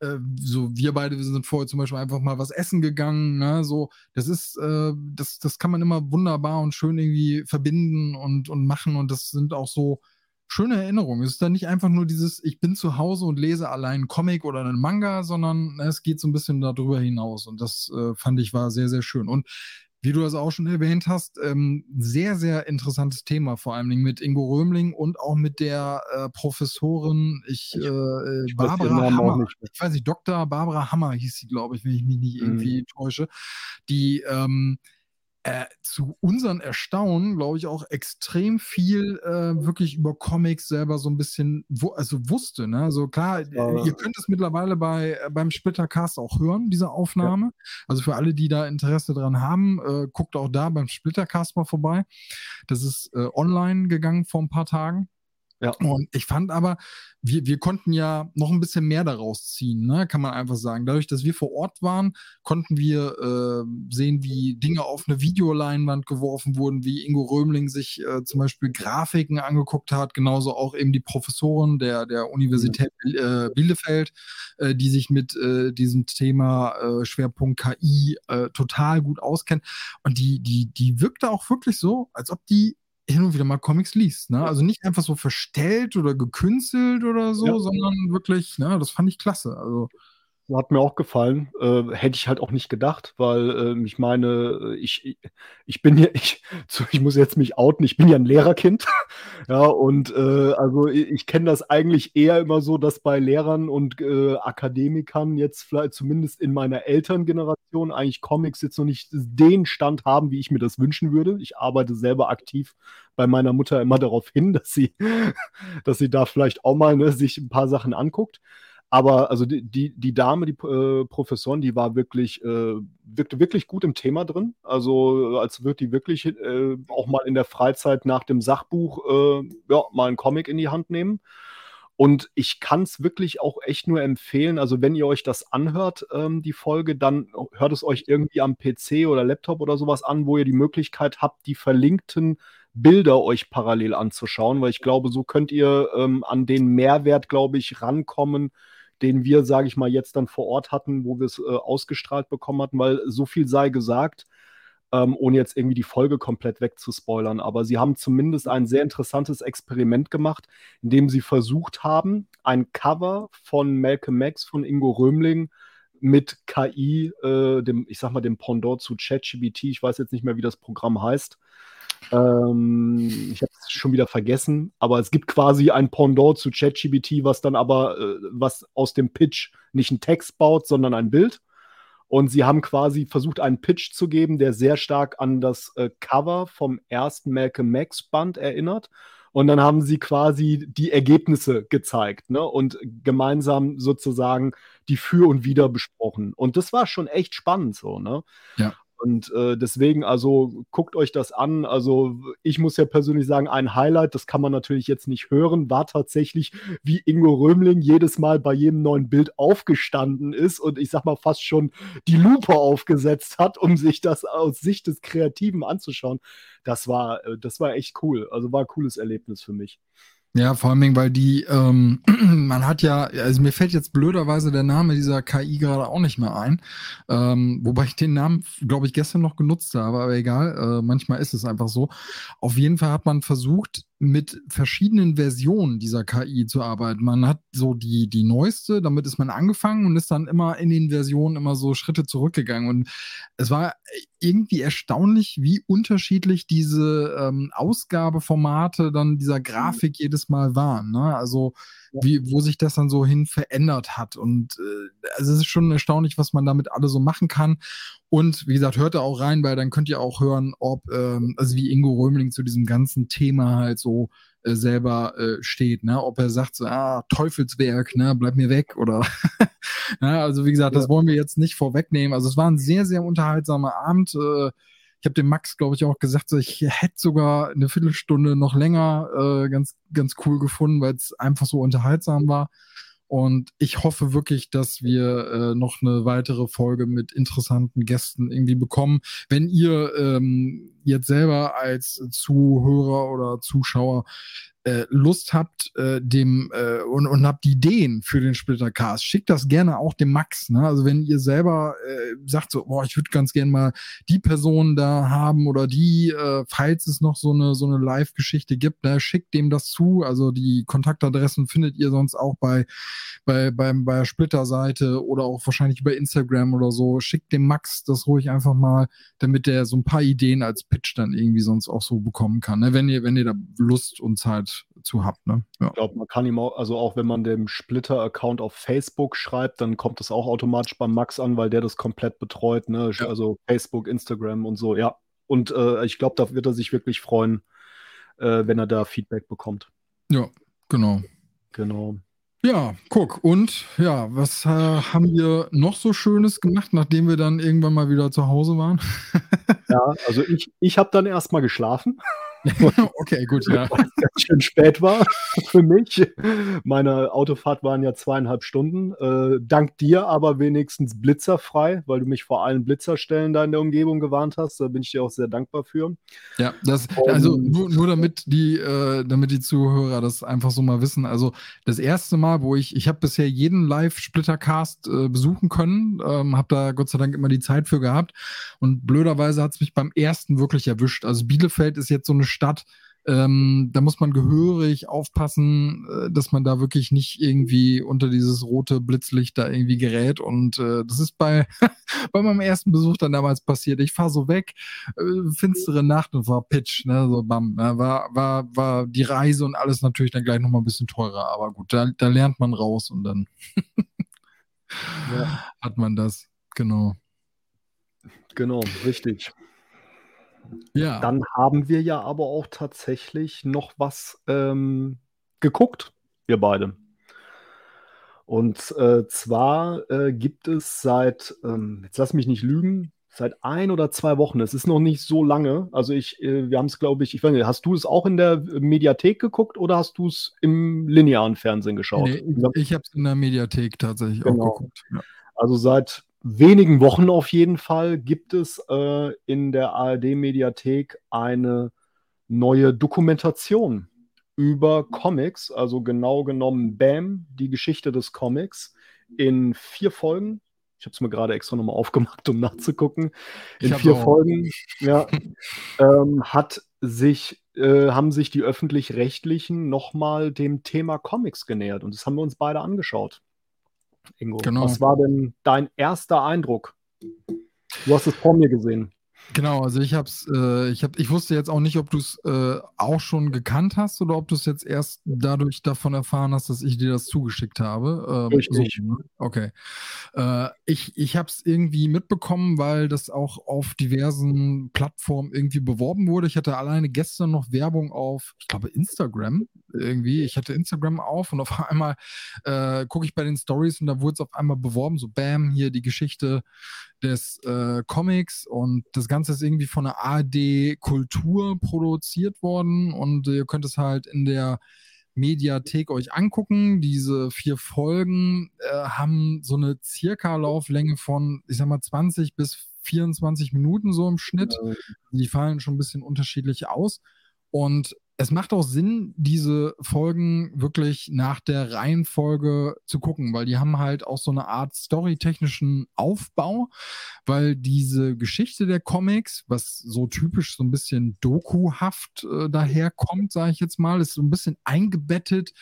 äh, so wir beide, wir sind vorher zum Beispiel einfach mal was essen gegangen, ne, so, das ist, äh, das, das kann man immer wunderbar und schön irgendwie verbinden und, und machen und das sind auch so schöne Erinnerung. Es ist dann nicht einfach nur dieses, ich bin zu Hause und lese allein einen Comic oder einen Manga, sondern es geht so ein bisschen darüber hinaus. Und das äh, fand ich war sehr, sehr schön. Und wie du das auch schon erwähnt hast, ähm, sehr, sehr interessantes Thema, vor allem mit Ingo Römling und auch mit der äh, Professorin, ich, äh, ich Barbara Hammer, ich weiß nicht, Dr. Barbara Hammer hieß sie, glaube ich, wenn ich mich nicht mhm. irgendwie mhm. täusche, die ähm, äh, zu unseren Erstaunen, glaube ich, auch extrem viel äh, wirklich über Comics selber so ein bisschen wo, also wusste. Ne? Also klar, ja. ihr könnt es mittlerweile bei, äh, beim Splittercast auch hören, diese Aufnahme. Ja. Also für alle, die da Interesse dran haben, äh, guckt auch da beim Splittercast mal vorbei. Das ist äh, online gegangen vor ein paar Tagen. Ja. Und ich fand aber, wir, wir konnten ja noch ein bisschen mehr daraus ziehen, ne? kann man einfach sagen. Dadurch, dass wir vor Ort waren, konnten wir äh, sehen, wie Dinge auf eine Videoleinwand geworfen wurden, wie Ingo Römling sich äh, zum Beispiel Grafiken angeguckt hat, genauso auch eben die Professoren der, der Universität äh, Bielefeld, äh, die sich mit äh, diesem Thema äh, Schwerpunkt KI total gut auskennen. Und die, die, die wirkte auch wirklich so, als ob die hin und wieder mal Comics liest. Ne? Also nicht einfach so verstellt oder gekünstelt oder so, ja. sondern wirklich, ne, das fand ich klasse. Also hat mir auch gefallen. Äh, hätte ich halt auch nicht gedacht, weil äh, ich meine, ich, ich bin ja, ich, ich muss jetzt mich outen, ich bin ja ein Lehrerkind. ja, und äh, also ich, ich kenne das eigentlich eher immer so, dass bei Lehrern und äh, Akademikern jetzt vielleicht zumindest in meiner Elterngeneration eigentlich Comics jetzt noch nicht den Stand haben, wie ich mir das wünschen würde. Ich arbeite selber aktiv bei meiner Mutter immer darauf hin, dass sie, dass sie da vielleicht auch mal ne, sich ein paar Sachen anguckt. Aber also die, die, die Dame, die äh, Professorin, die war wirklich, äh, wirkte wirklich gut im Thema drin. Also als würde die wirklich äh, auch mal in der Freizeit nach dem Sachbuch äh, ja, mal einen Comic in die Hand nehmen. Und ich kann es wirklich auch echt nur empfehlen. Also, wenn ihr euch das anhört, ähm, die Folge, dann hört es euch irgendwie am PC oder Laptop oder sowas an, wo ihr die Möglichkeit habt, die verlinkten Bilder euch parallel anzuschauen, weil ich glaube, so könnt ihr ähm, an den Mehrwert, glaube ich, rankommen, den wir, sage ich mal, jetzt dann vor Ort hatten, wo wir es äh, ausgestrahlt bekommen hatten, weil so viel sei gesagt, ähm, ohne jetzt irgendwie die Folge komplett wegzuspoilern. Aber sie haben zumindest ein sehr interessantes Experiment gemacht, in dem sie versucht haben, ein Cover von Malcolm X von Ingo Römling mit KI, äh, dem, ich sag mal, dem Pendant zu ChatGBT, ich weiß jetzt nicht mehr, wie das Programm heißt, ähm, ich habe es schon wieder vergessen, aber es gibt quasi ein Pendant zu ChatGBT, was dann aber äh, was aus dem Pitch nicht einen Text baut, sondern ein Bild. Und sie haben quasi versucht, einen Pitch zu geben, der sehr stark an das äh, Cover vom ersten Malcolm Max Band erinnert. Und dann haben sie quasi die Ergebnisse gezeigt ne? und gemeinsam sozusagen die Für und Wider besprochen. Und das war schon echt spannend so. Ne? Ja. Und äh, deswegen, also guckt euch das an. Also ich muss ja persönlich sagen, ein Highlight, das kann man natürlich jetzt nicht hören, war tatsächlich, wie Ingo Römling jedes Mal bei jedem neuen Bild aufgestanden ist und ich sag mal fast schon die Lupe aufgesetzt hat, um sich das aus Sicht des Kreativen anzuschauen. Das war, äh, das war echt cool. Also war ein cooles Erlebnis für mich. Ja, vor allem, weil die, ähm, man hat ja, also mir fällt jetzt blöderweise der Name dieser KI gerade auch nicht mehr ein, ähm, wobei ich den Namen, glaube ich, gestern noch genutzt habe, aber egal, äh, manchmal ist es einfach so. Auf jeden Fall hat man versucht, mit verschiedenen Versionen dieser KI zu arbeiten. Man hat so die, die neueste, damit ist man angefangen und ist dann immer in den Versionen immer so Schritte zurückgegangen. Und es war irgendwie erstaunlich, wie unterschiedlich diese ähm, Ausgabeformate dann dieser Grafik jedes Mal waren. Ne? Also wie, wo sich das dann so hin verändert hat. Und äh, also es ist schon erstaunlich, was man damit alle so machen kann. Und wie gesagt, hört da auch rein, weil dann könnt ihr auch hören, ob, ähm, also wie Ingo Römling zu diesem ganzen Thema halt so äh, selber äh, steht, ne? Ob er sagt so, ah, Teufelswerk, ne, bleib mir weg oder ja, also wie gesagt, das wollen wir jetzt nicht vorwegnehmen. Also es war ein sehr, sehr unterhaltsamer Abend. Äh, ich habe dem Max, glaube ich, auch gesagt, so, ich hätte sogar eine Viertelstunde noch länger äh, ganz, ganz cool gefunden, weil es einfach so unterhaltsam war. Und ich hoffe wirklich, dass wir äh, noch eine weitere Folge mit interessanten Gästen irgendwie bekommen. Wenn ihr ähm, jetzt selber als Zuhörer oder Zuschauer äh, Lust habt, äh, dem äh, und, und habt Ideen für den Splittercast, schickt das gerne auch dem Max. Ne? Also wenn ihr selber äh, sagt so, boah, ich würde ganz gerne mal die Person da haben oder die, äh, falls es noch so eine so eine Live-Geschichte gibt, ne, schickt dem das zu. Also die Kontaktadressen findet ihr sonst auch bei bei beim bei der Splitter-Seite oder auch wahrscheinlich über Instagram oder so. Schickt dem Max das ruhig einfach mal, damit der so ein paar Ideen als Pitch dann irgendwie sonst auch so bekommen kann. Ne? Wenn ihr wenn ihr da Lust und Zeit zu habt. Ne? Ja. Ich glaube, man kann ihm auch, also auch wenn man dem Splitter-Account auf Facebook schreibt, dann kommt das auch automatisch beim Max an, weil der das komplett betreut. Ne? Ja. Also Facebook, Instagram und so, ja. Und äh, ich glaube, da wird er sich wirklich freuen, äh, wenn er da Feedback bekommt. Ja, genau. Genau. Ja, guck. Und ja, was äh, haben wir noch so Schönes gemacht, nachdem wir dann irgendwann mal wieder zu Hause waren? ja, also ich, ich habe dann erstmal geschlafen. okay, gut, ja. Was ganz schön spät war für mich. Meine Autofahrt waren ja zweieinhalb Stunden. Äh, dank dir aber wenigstens blitzerfrei, weil du mich vor allen Blitzerstellen da in der Umgebung gewarnt hast. Da bin ich dir auch sehr dankbar für. Ja, das, also nur, nur damit die, äh, damit die Zuhörer das einfach so mal wissen. Also das erste Mal, wo ich, ich habe bisher jeden Live-Splittercast äh, besuchen können, ähm, habe da Gott sei Dank immer die Zeit für gehabt. Und blöderweise hat es mich beim ersten wirklich erwischt. Also Bielefeld ist jetzt so eine Stadt, ähm, da muss man gehörig aufpassen, äh, dass man da wirklich nicht irgendwie unter dieses rote Blitzlicht da irgendwie gerät. Und äh, das ist bei, bei meinem ersten Besuch dann damals passiert. Ich fahre so weg, äh, finstere Nacht und war Pitch, ne, so bam. Ne, war, war, war die Reise und alles natürlich dann gleich nochmal ein bisschen teurer. Aber gut, da, da lernt man raus und dann ja. hat man das. Genau. Genau, richtig. Ja. Dann haben wir ja aber auch tatsächlich noch was ähm, geguckt, wir beide. Und äh, zwar äh, gibt es seit, ähm, jetzt lass mich nicht lügen, seit ein oder zwei Wochen. Es ist noch nicht so lange. Also ich, äh, wir haben es, glaube ich, ich weiß nicht, hast du es auch in der Mediathek geguckt oder hast du es im linearen Fernsehen geschaut? Nee, ich habe es in der Mediathek tatsächlich genau. auch geguckt. Ja. Also seit wenigen Wochen auf jeden Fall gibt es äh, in der ARD-Mediathek eine neue Dokumentation über Comics, also genau genommen BAM, die Geschichte des Comics, in vier Folgen. Ich habe es mir gerade extra nochmal aufgemacht, um nachzugucken. In vier auch. Folgen ja, ähm, hat sich, äh, haben sich die öffentlich-rechtlichen nochmal dem Thema Comics genähert. Und das haben wir uns beide angeschaut. Ingo. Genau. Was war denn dein erster Eindruck? Du hast es vor mir gesehen. Genau, also ich hab's, äh, ich hab, ich wusste jetzt auch nicht, ob du es äh, auch schon gekannt hast oder ob du es jetzt erst dadurch davon erfahren hast, dass ich dir das zugeschickt habe. Ähm, Richtig. So, okay. Äh, ich ich habe es irgendwie mitbekommen, weil das auch auf diversen Plattformen irgendwie beworben wurde. Ich hatte alleine gestern noch Werbung auf, ich glaube, Instagram irgendwie. Ich hatte Instagram auf und auf einmal äh, gucke ich bei den Stories und da wurde es auf einmal beworben, so Bam, hier die Geschichte des äh, Comics und das Ganze ist irgendwie von der ARD Kultur produziert worden und ihr könnt es halt in der Mediathek euch angucken. Diese vier Folgen äh, haben so eine circa Lauflänge von, ich sag mal, 20 bis 24 Minuten so im Schnitt. Die fallen schon ein bisschen unterschiedlich aus. Und es macht auch Sinn, diese Folgen wirklich nach der Reihenfolge zu gucken, weil die haben halt auch so eine Art storytechnischen Aufbau, weil diese Geschichte der Comics, was so typisch so ein bisschen dokuhaft äh, daherkommt, sage ich jetzt mal, ist so ein bisschen eingebettet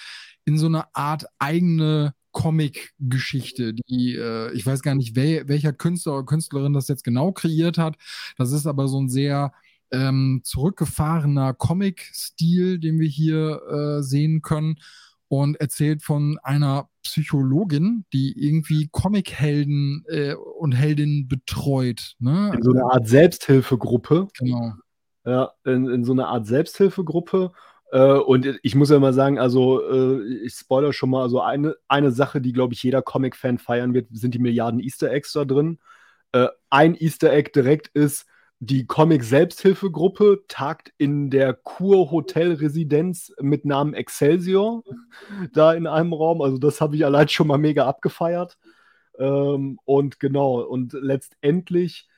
in so eine Art eigene Comic-Geschichte, die äh, ich weiß gar nicht, wel welcher Künstler oder Künstlerin das jetzt genau kreiert hat. Das ist aber so ein sehr ähm, zurückgefahrener Comic-Stil, den wir hier äh, sehen können und erzählt von einer Psychologin, die irgendwie Comic-Helden äh, und Heldinnen betreut. Ne? In so einer Art Selbsthilfegruppe. Genau. Ja, in, in so einer Art Selbsthilfegruppe. Äh, und ich muss ja mal sagen, also äh, ich spoiler schon mal, also eine, eine Sache, die, glaube ich, jeder Comic-Fan feiern wird, sind die Milliarden Easter Eggs da drin. Äh, ein Easter Egg direkt ist, die Comic-Selbsthilfegruppe tagt in der Kur-Hotel-Residenz mit Namen Excelsior da in einem Raum. Also das habe ich allein schon mal mega abgefeiert. Ähm, und genau, und letztendlich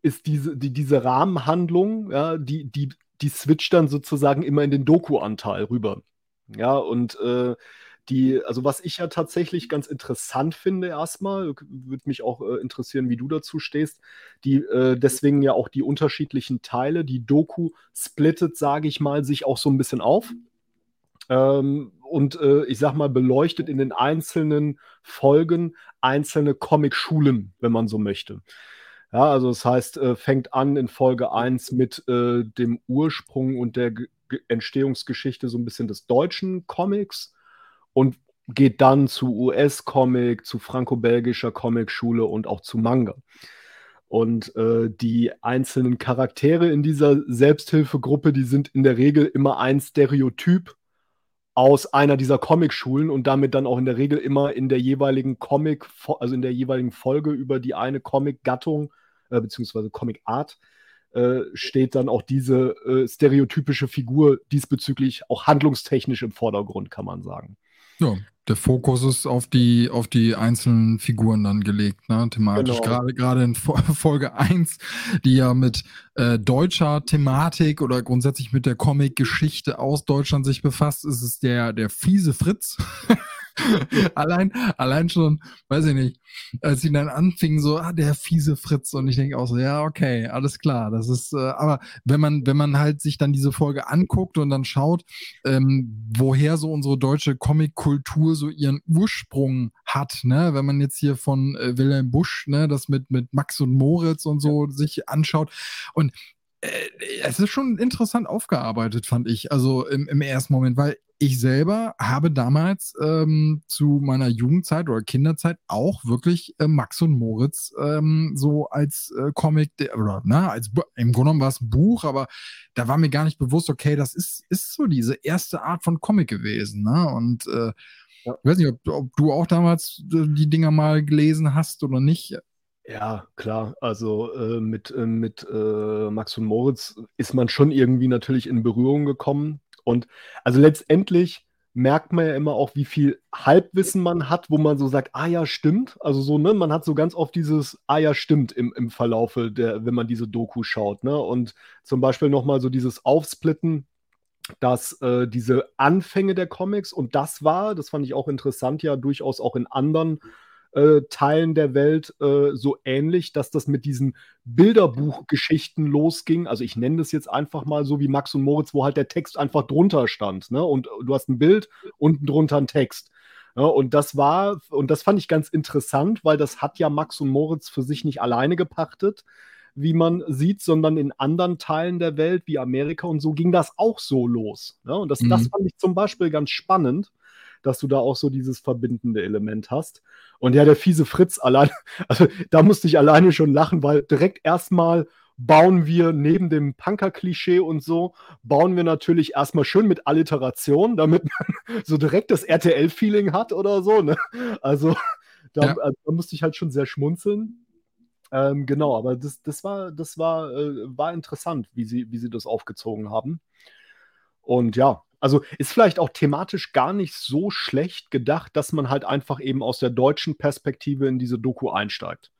ist diese, die, diese Rahmenhandlung, ja, die, die, die switcht dann sozusagen immer in den Doku-Anteil rüber. Ja, und äh, die, also was ich ja tatsächlich ganz interessant finde, erstmal, würde mich auch äh, interessieren, wie du dazu stehst, die äh, deswegen ja auch die unterschiedlichen Teile, die Doku splittet, sage ich mal, sich auch so ein bisschen auf. Ähm, und äh, ich sag mal, beleuchtet in den einzelnen Folgen einzelne Comic-Schulen, wenn man so möchte. Ja, also das heißt, äh, fängt an in Folge 1 mit äh, dem Ursprung und der G Entstehungsgeschichte so ein bisschen des deutschen Comics und geht dann zu US-Comic, zu franco-belgischer Comic-Schule und auch zu Manga. Und äh, die einzelnen Charaktere in dieser Selbsthilfegruppe, die sind in der Regel immer ein Stereotyp aus einer dieser Comic-Schulen und damit dann auch in der Regel immer in der jeweiligen Comic, also in der jeweiligen Folge über die eine Comic-Gattung äh, beziehungsweise Comic-Art äh, steht dann auch diese äh, stereotypische Figur diesbezüglich auch handlungstechnisch im Vordergrund, kann man sagen. Ja, der Fokus ist auf die, auf die einzelnen Figuren dann gelegt, ne, thematisch. Genau. Gerade, gerade in Folge 1, die ja mit äh, deutscher Thematik oder grundsätzlich mit der Comic-Geschichte aus Deutschland sich befasst, ist es der, der fiese Fritz. allein, allein schon, weiß ich nicht, als sie dann anfingen, so, ah, der fiese Fritz. Und ich denke auch so, ja, okay, alles klar. Das ist, äh, aber wenn man, wenn man halt sich dann diese Folge anguckt und dann schaut, ähm, woher so unsere deutsche Comic-Kultur so ihren Ursprung hat, ne, wenn man jetzt hier von äh, Wilhelm Busch, ne, das mit, mit Max und Moritz und so ja. sich anschaut. Und es ist schon interessant aufgearbeitet, fand ich, also im, im ersten Moment, weil ich selber habe damals ähm, zu meiner Jugendzeit oder Kinderzeit auch wirklich äh, Max und Moritz ähm, so als äh, Comic, oder na, als im Grunde genommen war es ein Buch, aber da war mir gar nicht bewusst, okay, das ist, ist so diese erste Art von Comic gewesen. Ne? Und äh, ich weiß nicht, ob, ob, du auch damals äh, die Dinger mal gelesen hast oder nicht. Ja, klar. Also äh, mit, äh, mit Max und Moritz ist man schon irgendwie natürlich in Berührung gekommen und also letztendlich merkt man ja immer auch, wie viel Halbwissen man hat, wo man so sagt, ah ja, stimmt. Also so, ne, man hat so ganz oft dieses, ah ja, stimmt im, im Verlaufe, der, wenn man diese Doku schaut, ne? Und zum Beispiel nochmal so dieses Aufsplitten, dass äh, diese Anfänge der Comics, und das war, das fand ich auch interessant, ja, durchaus auch in anderen äh, Teilen der Welt äh, so ähnlich, dass das mit diesen Bilderbuchgeschichten losging. Also ich nenne das jetzt einfach mal so wie Max und Moritz, wo halt der Text einfach drunter stand. Ne? Und du hast ein Bild, unten drunter ein Text. Ja, und das war, und das fand ich ganz interessant, weil das hat ja Max und Moritz für sich nicht alleine gepachtet, wie man sieht, sondern in anderen Teilen der Welt, wie Amerika und so, ging das auch so los. Ja, und das, mhm. das fand ich zum Beispiel ganz spannend, dass du da auch so dieses verbindende Element hast. Und ja, der fiese Fritz allein, also da musste ich alleine schon lachen, weil direkt erstmal bauen wir neben dem Punker-Klischee und so, bauen wir natürlich erstmal schön mit Alliteration, damit man so direkt das RTL-Feeling hat oder so. Ne? Also, da, ja. also, da, musste ich halt schon sehr schmunzeln. Ähm, genau, aber das, das war, das war, äh, war interessant, wie sie, wie sie das aufgezogen haben. Und ja, also ist vielleicht auch thematisch gar nicht so schlecht gedacht, dass man halt einfach eben aus der deutschen Perspektive in diese Doku einsteigt.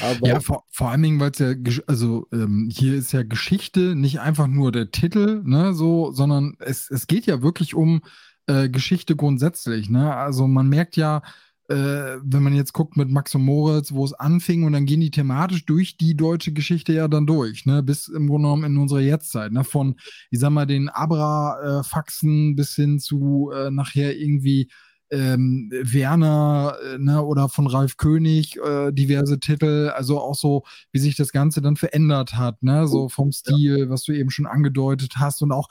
Aber ja, vor, vor allen Dingen, weil es ja, also ähm, hier ist ja Geschichte nicht einfach nur der Titel, ne, so, sondern es, es geht ja wirklich um äh, Geschichte grundsätzlich, ne? Also man merkt ja, äh, wenn man jetzt guckt mit Max und Moritz, wo es anfing und dann gehen die thematisch durch die deutsche Geschichte ja dann durch, ne, bis im Grunde genommen in unserer Jetztzeit, ne, von, ich sag mal, den Abra-Faxen bis hin zu äh, nachher irgendwie ähm, Werner äh, ne, oder von Ralf König, äh, diverse Titel, also auch so, wie sich das Ganze dann verändert hat, ne, so vom Stil, ja. was du eben schon angedeutet hast und auch,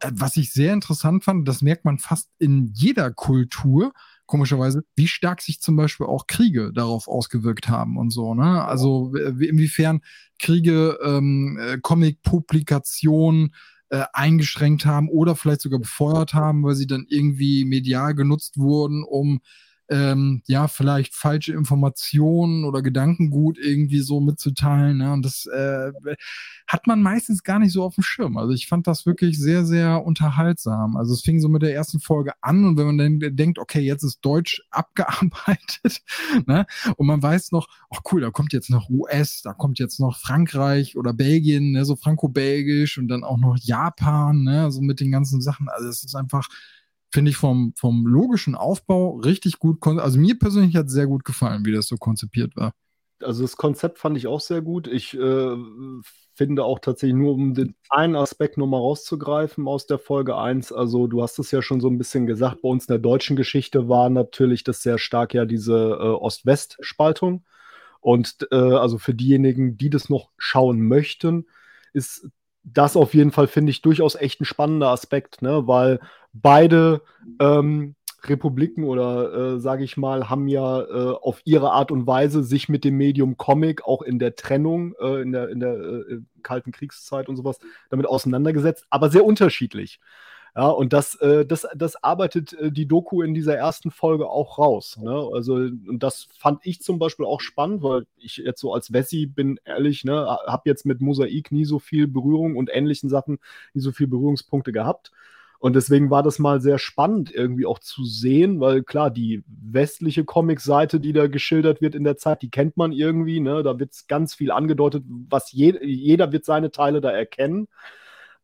äh, was ich sehr interessant fand, das merkt man fast in jeder Kultur, komischerweise, wie stark sich zum Beispiel auch Kriege darauf ausgewirkt haben und so, ne? Also inwiefern Kriege ähm, äh, Comic-Publikationen äh, eingeschränkt haben oder vielleicht sogar befeuert haben, weil sie dann irgendwie medial genutzt wurden, um ähm, ja, vielleicht falsche Informationen oder Gedankengut irgendwie so mitzuteilen. Ne? Und das äh, hat man meistens gar nicht so auf dem Schirm. Also ich fand das wirklich sehr, sehr unterhaltsam. Also es fing so mit der ersten Folge an und wenn man dann denkt, okay, jetzt ist Deutsch abgearbeitet, ne? Und man weiß noch, ach cool, da kommt jetzt noch US, da kommt jetzt noch Frankreich oder Belgien, ne? so franco-belgisch und dann auch noch Japan, ne? so mit den ganzen Sachen. Also es ist einfach finde ich vom, vom logischen Aufbau richtig gut. Also mir persönlich hat es sehr gut gefallen, wie das so konzipiert war. Also das Konzept fand ich auch sehr gut. Ich äh, finde auch tatsächlich nur, um den einen Aspekt nochmal rauszugreifen aus der Folge 1, also du hast es ja schon so ein bisschen gesagt, bei uns in der deutschen Geschichte war natürlich das sehr stark ja diese äh, Ost-West-Spaltung. Und äh, also für diejenigen, die das noch schauen möchten, ist das auf jeden Fall, finde ich, durchaus echt ein spannender Aspekt, ne? weil beide ähm, Republiken oder äh, sage ich mal, haben ja äh, auf ihre Art und Weise sich mit dem Medium Comic auch in der Trennung, äh, in der, in der äh, Kalten Kriegszeit und sowas damit auseinandergesetzt, aber sehr unterschiedlich. Ja, und das, äh, das, das arbeitet äh, die Doku in dieser ersten Folge auch raus. Ne? Also, und das fand ich zum Beispiel auch spannend, weil ich jetzt so als Wessi bin ehrlich, ne, habe jetzt mit Mosaik nie so viel Berührung und ähnlichen Sachen nie so viel Berührungspunkte gehabt. Und deswegen war das mal sehr spannend irgendwie auch zu sehen, weil klar, die westliche Comic-Seite, die da geschildert wird in der Zeit, die kennt man irgendwie. Ne? Da wird ganz viel angedeutet, was je, jeder wird seine Teile da erkennen.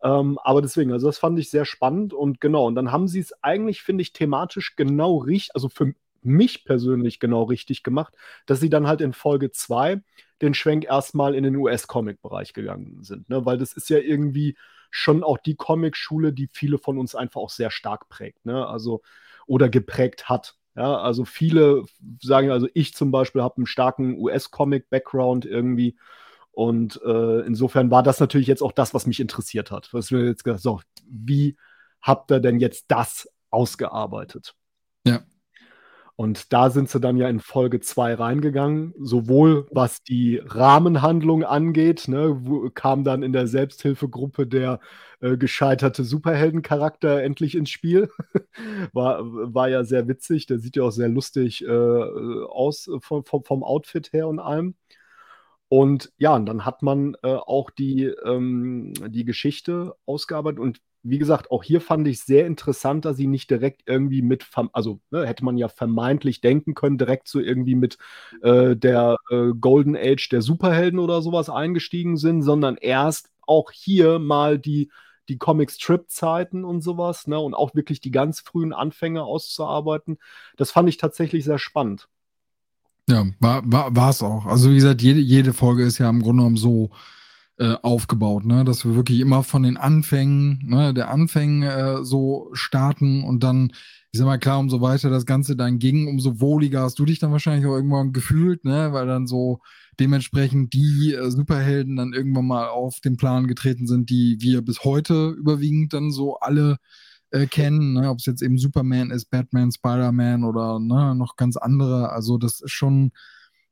Ähm, aber deswegen, also das fand ich sehr spannend und genau, und dann haben sie es eigentlich, finde ich, thematisch genau richtig, also für mich persönlich genau richtig gemacht, dass sie dann halt in Folge 2 den Schwenk erstmal in den US-Comic-Bereich gegangen sind. Ne? Weil das ist ja irgendwie schon auch die Comic-Schule, die viele von uns einfach auch sehr stark prägt. Ne? Also, oder geprägt hat. Ja, also viele sagen, also ich zum Beispiel habe einen starken US-Comic-Background irgendwie. Und äh, insofern war das natürlich jetzt auch das, was mich interessiert hat. Was wir jetzt gesagt, so, wie habt ihr denn jetzt das ausgearbeitet? Ja. Und da sind sie dann ja in Folge 2 reingegangen, sowohl was die Rahmenhandlung angeht, ne, wo, kam dann in der Selbsthilfegruppe der äh, gescheiterte Superheldencharakter endlich ins Spiel. war, war ja sehr witzig, der sieht ja auch sehr lustig äh, aus vom, vom, vom Outfit her und allem. Und ja, und dann hat man äh, auch die, ähm, die Geschichte ausgearbeitet. Und wie gesagt, auch hier fand ich sehr interessant, dass sie nicht direkt irgendwie mit, also ne, hätte man ja vermeintlich denken können, direkt so irgendwie mit äh, der äh, Golden Age der Superhelden oder sowas eingestiegen sind, sondern erst auch hier mal die, die Comic-Strip-Zeiten und sowas, ne, und auch wirklich die ganz frühen Anfänge auszuarbeiten. Das fand ich tatsächlich sehr spannend. Ja, war es war, auch. Also wie gesagt, jede, jede Folge ist ja im Grunde genommen so äh, aufgebaut, ne? dass wir wirklich immer von den Anfängen, ne, der Anfängen äh, so starten und dann, ich sag mal klar, umso weiter das Ganze dann ging, umso wohliger hast du dich dann wahrscheinlich auch irgendwann gefühlt, ne? weil dann so dementsprechend die äh, Superhelden dann irgendwann mal auf den Plan getreten sind, die wir bis heute überwiegend dann so alle äh, kennen, ne? ob es jetzt eben Superman ist, Batman, Spider-Man oder ne, noch ganz andere. Also das ist schon,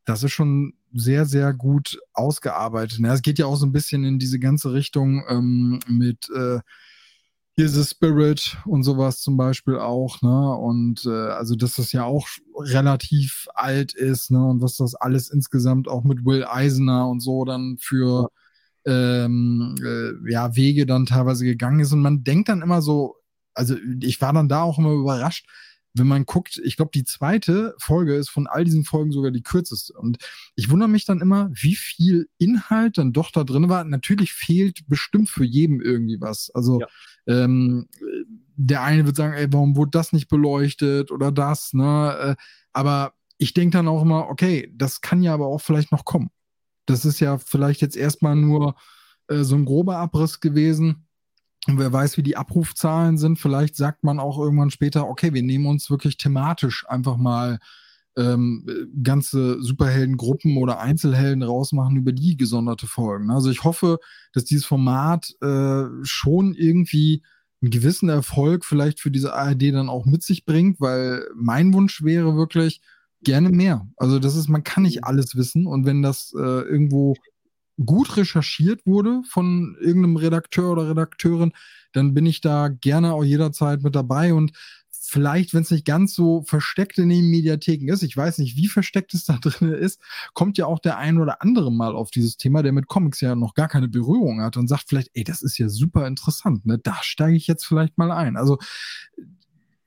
das ist schon sehr, sehr gut ausgearbeitet. Ne? Es geht ja auch so ein bisschen in diese ganze Richtung ähm, mit äh, hier ist Spirit und sowas zum Beispiel auch, ne? Und äh, also, dass das ja auch relativ alt ist, ne? Und was das alles insgesamt auch mit Will Eisner und so dann für ähm, äh, ja, Wege dann teilweise gegangen ist. Und man denkt dann immer so, also ich war dann da auch immer überrascht, wenn man guckt, ich glaube, die zweite Folge ist von all diesen Folgen sogar die kürzeste. Und ich wundere mich dann immer, wie viel Inhalt dann doch da drin war. Natürlich fehlt bestimmt für jeden irgendwie was. Also ja. ähm, der eine wird sagen, ey, warum wurde das nicht beleuchtet oder das, ne? Äh, aber ich denke dann auch immer, okay, das kann ja aber auch vielleicht noch kommen. Das ist ja vielleicht jetzt erstmal nur äh, so ein grober Abriss gewesen. Und wer weiß, wie die Abrufzahlen sind, vielleicht sagt man auch irgendwann später, okay, wir nehmen uns wirklich thematisch einfach mal ähm, ganze Superheldengruppen oder Einzelhelden rausmachen über die gesonderte Folgen. Also ich hoffe, dass dieses Format äh, schon irgendwie einen gewissen Erfolg vielleicht für diese ARD dann auch mit sich bringt, weil mein Wunsch wäre wirklich gerne mehr. Also das ist, man kann nicht alles wissen und wenn das äh, irgendwo gut recherchiert wurde von irgendeinem Redakteur oder Redakteurin, dann bin ich da gerne auch jederzeit mit dabei und vielleicht, wenn es nicht ganz so versteckt in den Mediatheken ist, ich weiß nicht, wie versteckt es da drin ist, kommt ja auch der ein oder andere mal auf dieses Thema, der mit Comics ja noch gar keine Berührung hat und sagt vielleicht, ey, das ist ja super interessant, ne? Da steige ich jetzt vielleicht mal ein. Also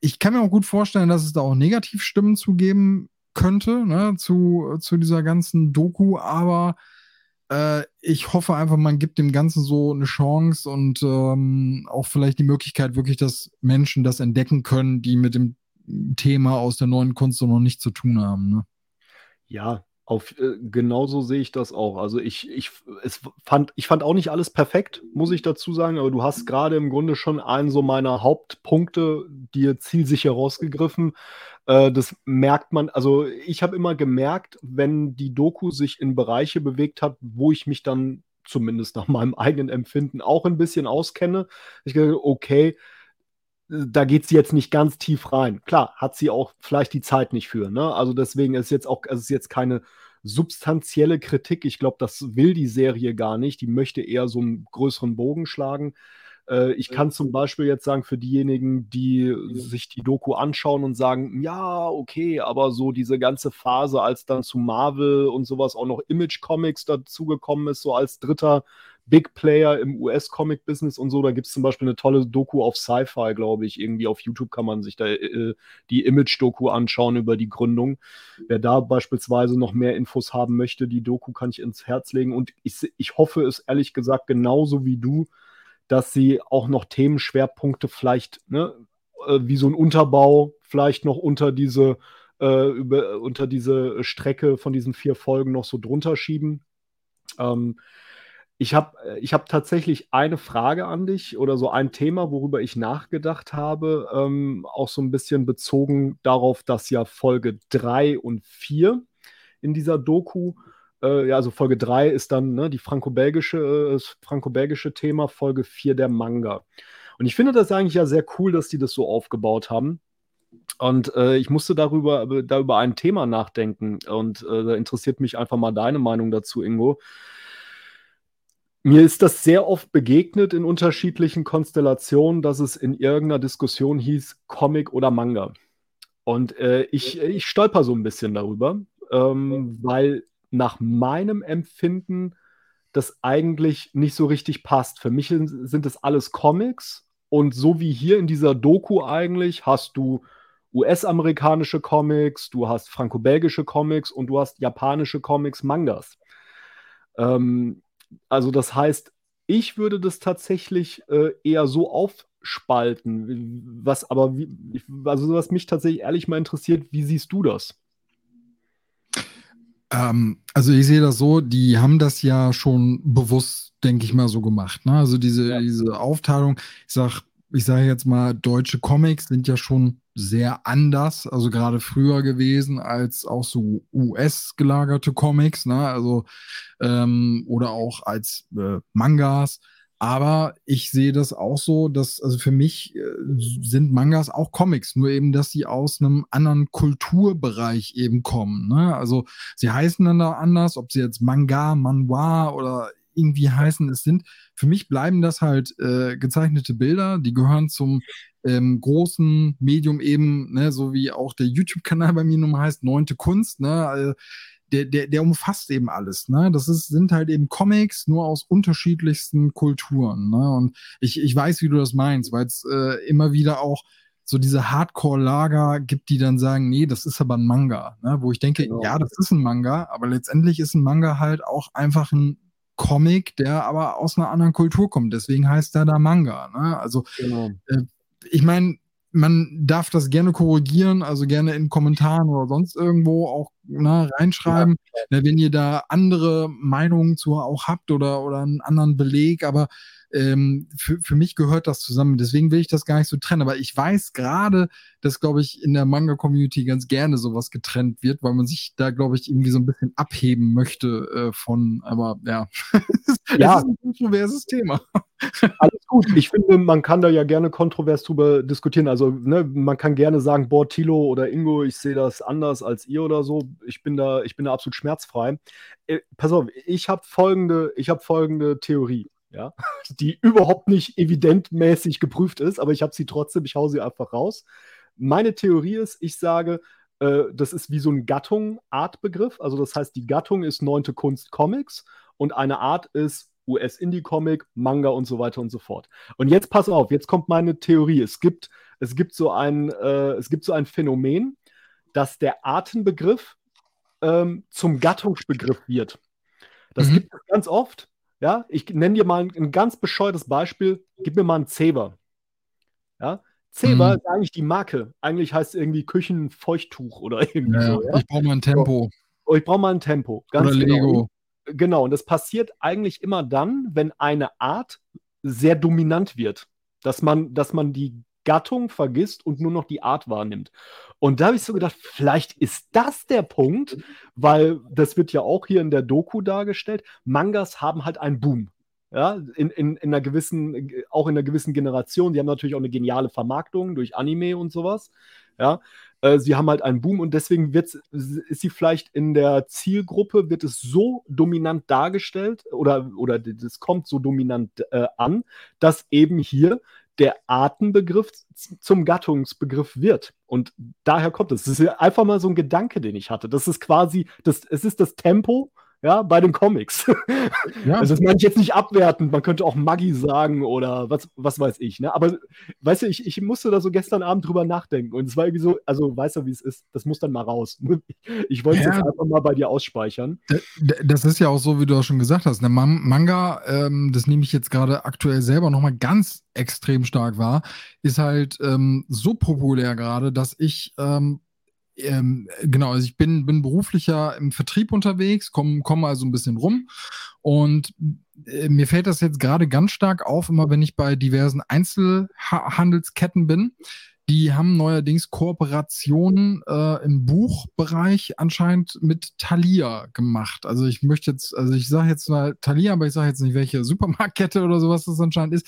ich kann mir auch gut vorstellen, dass es da auch Negativstimmen zu geben könnte, ne, zu, zu dieser ganzen Doku, aber äh, ich hoffe einfach, man gibt dem Ganzen so eine Chance und ähm, auch vielleicht die Möglichkeit, wirklich, dass Menschen das entdecken können, die mit dem Thema aus der neuen Kunst so noch nichts zu tun haben. Ne? Ja, auf, äh, genauso sehe ich das auch. Also ich, ich, es fand, ich fand auch nicht alles perfekt, muss ich dazu sagen, aber du hast gerade im Grunde schon einen so meiner Hauptpunkte dir zielsicher rausgegriffen. Äh, das merkt man, also ich habe immer gemerkt, wenn die Doku sich in Bereiche bewegt hat, wo ich mich dann zumindest nach meinem eigenen Empfinden auch ein bisschen auskenne. Ich dachte, okay, da geht sie jetzt nicht ganz tief rein. Klar, hat sie auch vielleicht die Zeit nicht für. Ne? Also deswegen ist jetzt auch, es ist jetzt keine substanzielle Kritik. Ich glaube, das will die Serie gar nicht. Die möchte eher so einen größeren Bogen schlagen. Äh, ich kann zum Beispiel jetzt sagen, für diejenigen, die sich die Doku anschauen und sagen, ja, okay, aber so diese ganze Phase, als dann zu Marvel und sowas auch noch Image Comics dazugekommen ist, so als dritter Big Player im US-Comic-Business und so. Da gibt es zum Beispiel eine tolle Doku auf Sci-Fi, glaube ich. Irgendwie auf YouTube kann man sich da äh, die Image-Doku anschauen über die Gründung. Wer da beispielsweise noch mehr Infos haben möchte, die Doku kann ich ins Herz legen. Und ich, ich hoffe es ehrlich gesagt genauso wie du, dass sie auch noch Themenschwerpunkte vielleicht, ne, äh, wie so ein Unterbau, vielleicht noch unter diese, äh, über, unter diese Strecke von diesen vier Folgen noch so drunter schieben. Ähm, ich habe äh, ich hab tatsächlich eine Frage an dich oder so ein Thema, worüber ich nachgedacht habe, ähm, auch so ein bisschen bezogen darauf, dass ja Folge 3 und 4 in dieser Doku, äh, ja, also Folge 3 ist dann ne, die franco-belgische, äh, das franco-belgische Thema, Folge 4 der Manga. Und ich finde das eigentlich ja sehr cool, dass die das so aufgebaut haben. Und äh, ich musste darüber, da über ein Thema nachdenken. Und äh, da interessiert mich einfach mal deine Meinung dazu, Ingo. Mir ist das sehr oft begegnet in unterschiedlichen Konstellationen, dass es in irgendeiner Diskussion hieß, Comic oder Manga. Und äh, ich, ich stolper so ein bisschen darüber, ähm, weil nach meinem Empfinden das eigentlich nicht so richtig passt. Für mich sind das alles Comics und so wie hier in dieser Doku eigentlich hast du US-amerikanische Comics, du hast franco-belgische Comics und du hast japanische Comics, Mangas. Ähm, also das heißt, ich würde das tatsächlich äh, eher so aufspalten. Was aber, wie, also was mich tatsächlich ehrlich mal interessiert, wie siehst du das? Ähm, also ich sehe das so, die haben das ja schon bewusst, denke ich mal, so gemacht. Ne? Also diese, ja. diese Aufteilung, ich sage ich sage jetzt mal, deutsche Comics sind ja schon sehr anders, also gerade früher gewesen als auch so US gelagerte Comics, ne? Also ähm, oder auch als äh, Mangas. Aber ich sehe das auch so, dass, also für mich äh, sind Mangas auch Comics, nur eben, dass sie aus einem anderen Kulturbereich eben kommen. Ne? Also sie heißen dann da anders, ob sie jetzt Manga, Manhwa oder irgendwie heißen. Es sind, für mich bleiben das halt äh, gezeichnete Bilder, die gehören zum ähm, großen Medium eben, ne, so wie auch der YouTube-Kanal bei mir nun heißt, Neunte Kunst, ne, also der, der, der umfasst eben alles, ne, das ist, sind halt eben Comics, nur aus unterschiedlichsten Kulturen, ne, und ich, ich weiß, wie du das meinst, weil es äh, immer wieder auch so diese Hardcore-Lager gibt, die dann sagen, nee, das ist aber ein Manga, ne? wo ich denke, genau. ja, das ist ein Manga, aber letztendlich ist ein Manga halt auch einfach ein Comic, der aber aus einer anderen Kultur kommt. Deswegen heißt er da Manga. Ne? Also, genau. äh, ich meine, man darf das gerne korrigieren, also gerne in Kommentaren oder sonst irgendwo auch ne, reinschreiben, ja. Ne, wenn ihr da andere Meinungen zu auch habt oder, oder einen anderen Beleg, aber ähm, für, für mich gehört das zusammen. Deswegen will ich das gar nicht so trennen. Aber ich weiß gerade, dass, glaube ich, in der Manga-Community ganz gerne sowas getrennt wird, weil man sich da, glaube ich, irgendwie so ein bisschen abheben möchte äh, von. Aber ja, ja. das ist ein kontroverses Thema. Alles gut. Ich finde, man kann da ja gerne kontrovers drüber diskutieren. Also, ne, man kann gerne sagen, boah, Tilo oder Ingo, ich sehe das anders als ihr oder so. Ich bin da, ich bin da absolut schmerzfrei. Äh, pass auf, ich habe folgende, ich habe folgende Theorie ja, die überhaupt nicht evidentmäßig geprüft ist, aber ich habe sie trotzdem, ich hau sie einfach raus. Meine Theorie ist, ich sage, äh, das ist wie so ein Gattung-Art-Begriff. Also das heißt, die Gattung ist neunte Kunst Comics und eine Art ist US-Indie-Comic, Manga und so weiter und so fort. Und jetzt pass auf, jetzt kommt meine Theorie. Es gibt, es gibt, so, ein, äh, es gibt so ein Phänomen, dass der Artenbegriff ähm, zum Gattungsbegriff wird. Das mhm. gibt es ganz oft. Ja, ich nenne dir mal ein, ein, ganz bescheuertes Beispiel. Gib mir mal einen Zeber. Ja, Zeber mhm. ist eigentlich die Marke. Eigentlich heißt es irgendwie Küchenfeuchttuch oder irgendwie ja, so. Ja? Ich brauche mal ein Tempo. Oh, ich brauche mal ein Tempo. Ganz oder genau. Lego. Genau, und das passiert eigentlich immer dann, wenn eine Art sehr dominant wird. Dass man, dass man die Gattung vergisst und nur noch die Art wahrnimmt. Und da habe ich so gedacht, vielleicht ist das der Punkt, weil das wird ja auch hier in der Doku dargestellt. Mangas haben halt einen Boom. Ja, in, in, in einer gewissen, auch in einer gewissen Generation. Die haben natürlich auch eine geniale Vermarktung durch Anime und sowas. Ja, äh, sie haben halt einen Boom und deswegen wird, ist sie vielleicht in der Zielgruppe, wird es so dominant dargestellt oder, oder das kommt so dominant äh, an, dass eben hier der Artenbegriff zum Gattungsbegriff wird. Und daher kommt es. Das ist einfach mal so ein Gedanke, den ich hatte. Das ist quasi, das, es ist das Tempo, ja, bei den Comics. Ja. Also das meine ich jetzt nicht abwertend, man könnte auch Maggi sagen oder was, was weiß ich, ne? Aber weißt du, ich, ich musste da so gestern Abend drüber nachdenken und es war irgendwie so, also weißt du, wie es ist, das muss dann mal raus. Ich wollte es ja. jetzt einfach mal bei dir ausspeichern. Das ist ja auch so, wie du auch schon gesagt hast. Ne? Manga, ähm, das nehme ich jetzt gerade aktuell selber nochmal ganz extrem stark wahr, ist halt ähm, so populär gerade, dass ich ähm, ähm, genau, also ich bin, bin beruflicher im Vertrieb unterwegs, komme komm also ein bisschen rum und äh, mir fällt das jetzt gerade ganz stark auf, immer wenn ich bei diversen Einzelhandelsketten bin. Die haben neuerdings Kooperationen äh, im Buchbereich anscheinend mit Thalia gemacht. Also ich möchte jetzt, also ich sage jetzt mal Thalia, aber ich sage jetzt nicht, welche Supermarktkette oder sowas das anscheinend ist.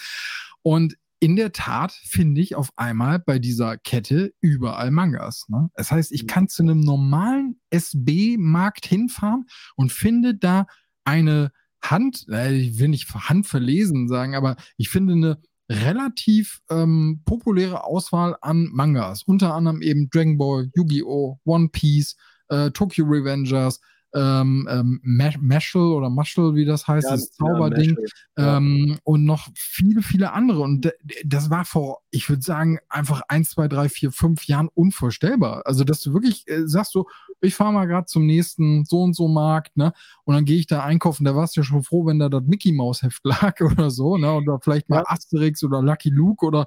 Und in der Tat finde ich auf einmal bei dieser Kette überall Mangas. Ne? Das heißt, ich mhm. kann zu einem normalen SB-Markt hinfahren und finde da eine Hand, äh, ich will nicht Hand verlesen sagen, aber ich finde eine relativ ähm, populäre Auswahl an Mangas. Unter anderem eben Dragon Ball, Yu-Gi-Oh!, One Piece, äh, Tokyo Revengers, ähm, ähm, Mashal oder Mashal, wie das heißt, ja, das Zauberding ja, ähm, und noch viele, viele andere. Und das war vor, ich würde sagen, einfach eins, zwei, drei, vier, fünf Jahren unvorstellbar. Also, dass du wirklich äh, sagst so, ich fahre mal gerade zum nächsten so und so Markt, ne? Und dann gehe ich da einkaufen. Da warst du ja schon froh, wenn da das Mickey Maus Heft lag oder so, ne? Oder vielleicht mal ja. Asterix oder Lucky Luke oder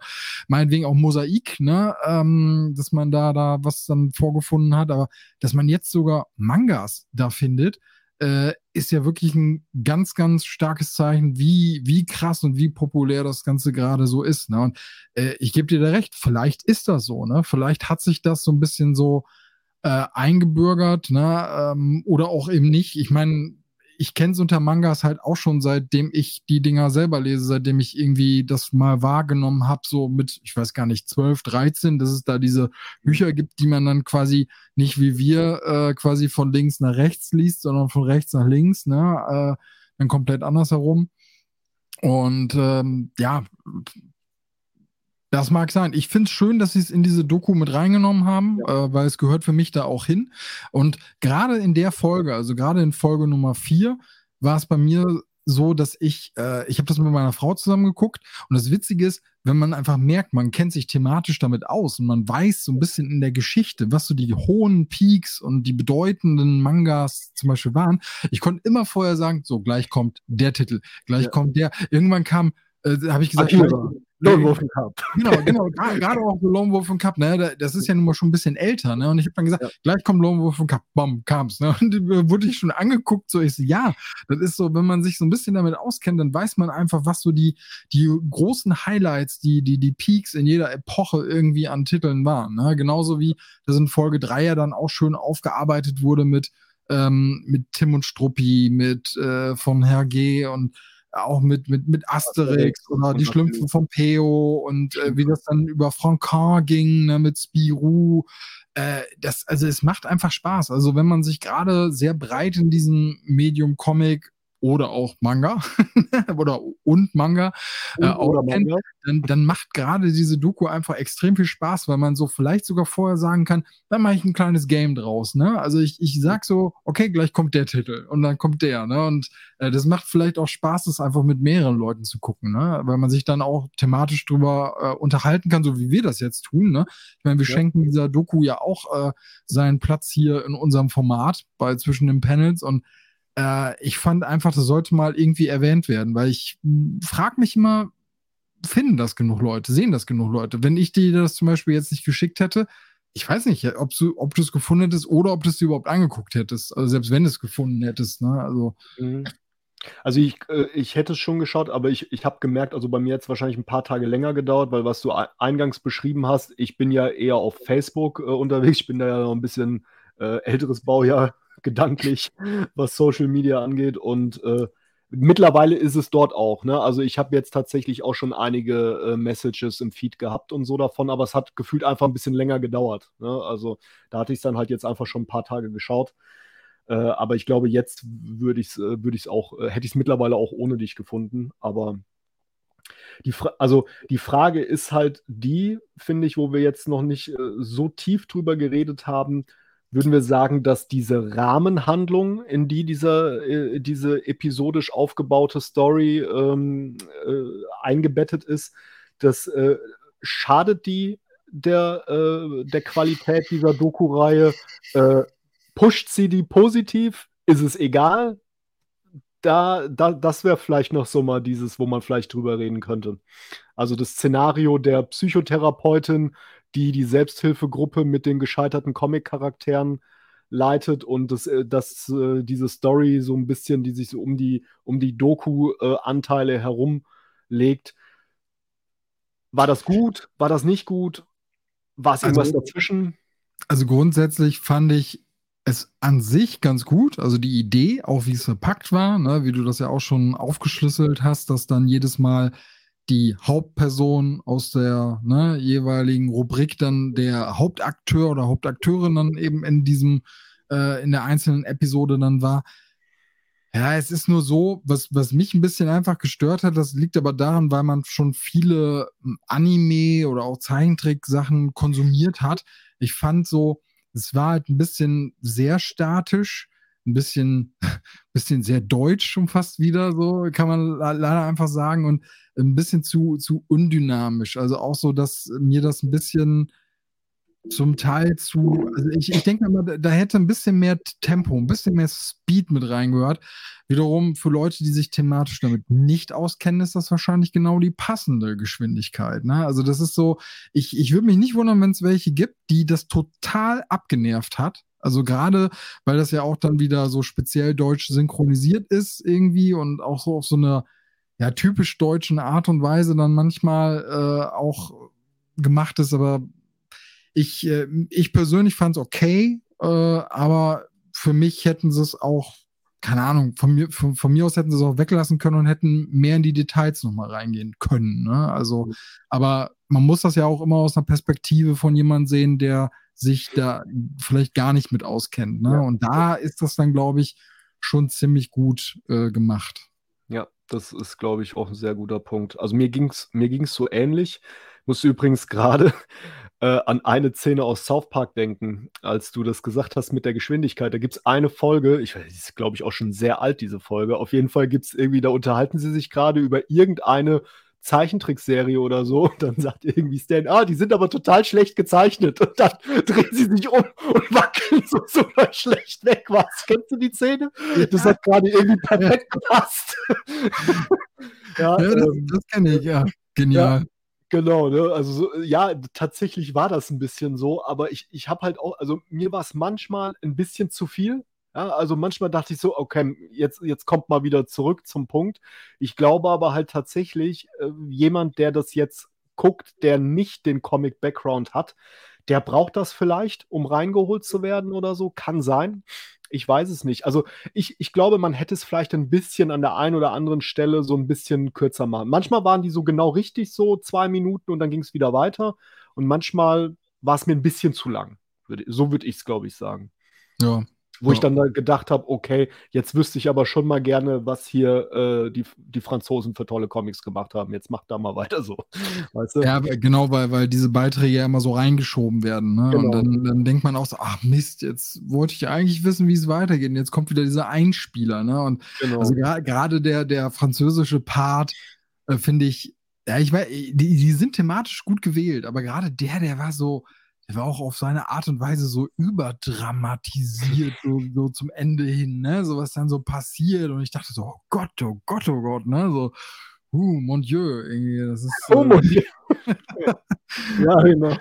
meinetwegen auch Mosaik, ne? Ähm, dass man da da was dann vorgefunden hat. Aber dass man jetzt sogar Mangas da findet, äh, ist ja wirklich ein ganz, ganz starkes Zeichen, wie, wie krass und wie populär das Ganze gerade so ist. Ne? Und äh, ich gebe dir da recht, vielleicht ist das so, ne? Vielleicht hat sich das so ein bisschen so äh, eingebürgert, ne? Ähm, oder auch eben nicht. Ich meine, ich kenne es unter Mangas halt auch schon, seitdem ich die Dinger selber lese, seitdem ich irgendwie das mal wahrgenommen habe, so mit, ich weiß gar nicht, 12, 13, dass es da diese Bücher gibt, die man dann quasi nicht wie wir äh, quasi von links nach rechts liest, sondern von rechts nach links, ne? Äh, dann komplett andersherum. Und ähm, ja, das mag sein. Ich finde es schön, dass sie es in diese Doku mit reingenommen haben, ja. äh, weil es gehört für mich da auch hin. Und gerade in der Folge, also gerade in Folge Nummer vier, war es bei mir so, dass ich, äh, ich habe das mit meiner Frau zusammen geguckt und das Witzige ist, wenn man einfach merkt, man kennt sich thematisch damit aus und man weiß so ein bisschen in der Geschichte, was so die hohen Peaks und die bedeutenden Mangas zum Beispiel waren. Ich konnte immer vorher sagen, so gleich kommt der Titel, gleich ja. kommt der. Irgendwann kam, äh, habe ich gesagt, Lone Wolf Cup. Genau, genau. Gerade auch so Lone Wolf Cup, ne? Das ist ja nun mal schon ein bisschen älter, ne? Und ich habe dann gesagt, ja. gleich kommt Lone Wolf Cup, bam, kam's, ne? Und da wurde ich schon angeguckt, so ich so, ja, das ist so, wenn man sich so ein bisschen damit auskennt, dann weiß man einfach, was so die, die großen Highlights, die, die, die Peaks in jeder Epoche irgendwie an Titeln waren, ne? Genauso wie das in Folge 3 ja dann auch schön aufgearbeitet wurde mit, ähm, mit Tim und Struppi, mit äh, von Herr G. und auch mit, mit, mit Asterix, Asterix oder die Schlümpfe von Peo und äh, wie das dann über Franquin ging, ne, mit Spirou. Äh, das, also es macht einfach Spaß. Also wenn man sich gerade sehr breit in diesem Medium Comic oder auch Manga oder und Manga äh, auch kennt, dann, dann macht gerade diese Doku einfach extrem viel Spaß, weil man so vielleicht sogar vorher sagen kann, dann mache ich ein kleines Game draus. Ne? Also ich, ich sag so, okay, gleich kommt der Titel und dann kommt der. Ne? Und äh, das macht vielleicht auch Spaß, das einfach mit mehreren Leuten zu gucken, ne? weil man sich dann auch thematisch drüber äh, unterhalten kann, so wie wir das jetzt tun. Ne? Ich meine, wir ja. schenken dieser Doku ja auch äh, seinen Platz hier in unserem Format bei zwischen den Panels und äh, ich fand einfach, das sollte mal irgendwie erwähnt werden, weil ich hm, frage mich immer, finden das genug Leute, sehen das genug Leute? Wenn ich dir das zum Beispiel jetzt nicht geschickt hätte, ich weiß nicht, ob du, ob du es gefunden hättest oder ob du es überhaupt angeguckt hättest. Also selbst wenn du es gefunden hättest, ne? Also. Mhm. Also ich, äh, ich hätte es schon geschaut, aber ich, ich habe gemerkt, also bei mir jetzt wahrscheinlich ein paar Tage länger gedauert, weil was du eingangs beschrieben hast, ich bin ja eher auf Facebook äh, unterwegs, ich bin da ja noch ein bisschen äh, älteres Baujahr gedanklich, was Social Media angeht. Und äh, mittlerweile ist es dort auch. Ne? Also ich habe jetzt tatsächlich auch schon einige äh, Messages im Feed gehabt und so davon, aber es hat gefühlt einfach ein bisschen länger gedauert. Ne? Also da hatte ich es dann halt jetzt einfach schon ein paar Tage geschaut. Äh, aber ich glaube, jetzt würde ich es äh, würd auch, äh, hätte ich es mittlerweile auch ohne dich gefunden. Aber die, Fra also die Frage ist halt die, finde ich, wo wir jetzt noch nicht äh, so tief drüber geredet haben, würden wir sagen, dass diese Rahmenhandlung, in die dieser, äh, diese episodisch aufgebaute Story ähm, äh, eingebettet ist, das äh, schadet die der, äh, der Qualität dieser Doku-Reihe? Äh, pusht sie die positiv? Ist es egal? Da, da, das wäre vielleicht noch so mal dieses, wo man vielleicht drüber reden könnte. Also das Szenario der Psychotherapeutin, die die Selbsthilfegruppe mit den gescheiterten Comic-Charakteren leitet und das, äh, das, äh, diese Story so ein bisschen, die sich so um die, um die Doku-Anteile herumlegt. War das gut? War das nicht gut? War es irgendwas also, dazwischen? Also grundsätzlich fand ich es an sich ganz gut. Also die Idee, auch wie es verpackt war, ne, wie du das ja auch schon aufgeschlüsselt hast, dass dann jedes Mal die Hauptperson aus der ne, jeweiligen Rubrik dann der Hauptakteur oder Hauptakteurin dann eben in diesem, äh, in der einzelnen Episode dann war. Ja, es ist nur so, was, was mich ein bisschen einfach gestört hat, das liegt aber daran, weil man schon viele hm, Anime oder auch Zeichentrick-Sachen konsumiert hat. Ich fand so, es war halt ein bisschen sehr statisch ein bisschen, bisschen sehr deutsch schon fast wieder, so kann man leider einfach sagen, und ein bisschen zu, zu undynamisch. Also auch so, dass mir das ein bisschen zum Teil zu, also ich, ich denke mal, da, hätte ein bisschen mehr Tempo, ein bisschen mehr Speed mit reingehört. Wiederum für Leute, die sich thematisch damit nicht auskennen, ist das wahrscheinlich genau die passende Geschwindigkeit. Ne? Also das ist so, ich, ich würde mich nicht wundern, wenn es welche gibt, die das total abgenervt hat. Also gerade, weil das ja auch dann wieder so speziell deutsch synchronisiert ist irgendwie und auch so auf so eine ja, typisch deutschen Art und Weise dann manchmal äh, auch gemacht ist. Aber ich, äh, ich persönlich fand es okay, äh, aber für mich hätten sie es auch, keine Ahnung, von mir, von, von, mir aus hätten sie es auch weglassen können und hätten mehr in die Details nochmal reingehen können. Ne? Also, aber man muss das ja auch immer aus einer Perspektive von jemandem sehen, der sich da vielleicht gar nicht mit auskennt. Ne? Ja. Und da ist das dann, glaube ich, schon ziemlich gut äh, gemacht. Ja, das ist, glaube ich, auch ein sehr guter Punkt. Also mir ging es mir ging's so ähnlich. Ich musste übrigens gerade äh, an eine Szene aus South Park denken, als du das gesagt hast mit der Geschwindigkeit. Da gibt es eine Folge, ich weiß, die ist, glaube ich, auch schon sehr alt, diese Folge. Auf jeden Fall gibt es irgendwie, da unterhalten sie sich gerade über irgendeine Zeichentrickserie oder so. Und dann sagt irgendwie Stan, ah, die sind aber total schlecht gezeichnet. Und dann drehen sie sich um und wackeln so super schlecht weg. Was? Kennst du die Szene? Das hat gerade irgendwie perfekt gepasst. ja, ja, das, ähm, das kenne ich, ja. Genial. Ja. Genau, ne? Also so, ja, tatsächlich war das ein bisschen so, aber ich, ich habe halt auch, also mir war es manchmal ein bisschen zu viel. Ja, also manchmal dachte ich so, okay, jetzt, jetzt kommt mal wieder zurück zum Punkt. Ich glaube aber halt tatsächlich, äh, jemand, der das jetzt guckt, der nicht den Comic-Background hat, der braucht das vielleicht, um reingeholt zu werden oder so. Kann sein. Ich weiß es nicht. Also ich, ich glaube, man hätte es vielleicht ein bisschen an der einen oder anderen Stelle so ein bisschen kürzer machen. Manchmal waren die so genau richtig so zwei Minuten und dann ging es wieder weiter. Und manchmal war es mir ein bisschen zu lang. So würde ich es, glaube ich, sagen. Ja, wo ja. ich dann da gedacht habe, okay, jetzt wüsste ich aber schon mal gerne, was hier äh, die, die Franzosen für tolle Comics gemacht haben. Jetzt macht da mal weiter so. Weißt du? Ja, genau, weil, weil diese Beiträge ja immer so reingeschoben werden. Ne? Genau. Und dann, dann denkt man auch so, ach Mist, jetzt wollte ich eigentlich wissen, wie es weitergeht. Und jetzt kommt wieder dieser Einspieler. Ne? Und genau. also gerade der, der französische Part, äh, finde ich, ja, ich weiß, die, die sind thematisch gut gewählt, aber gerade der, der war so, der war auch auf seine Art und Weise so überdramatisiert, so, so zum Ende hin, ne? So was dann so passiert. Und ich dachte so, oh Gott, oh Gott, oh Gott, ne? So, uh, mon Dieu, irgendwie, das ist. Oh, mon Dieu. ja, genau.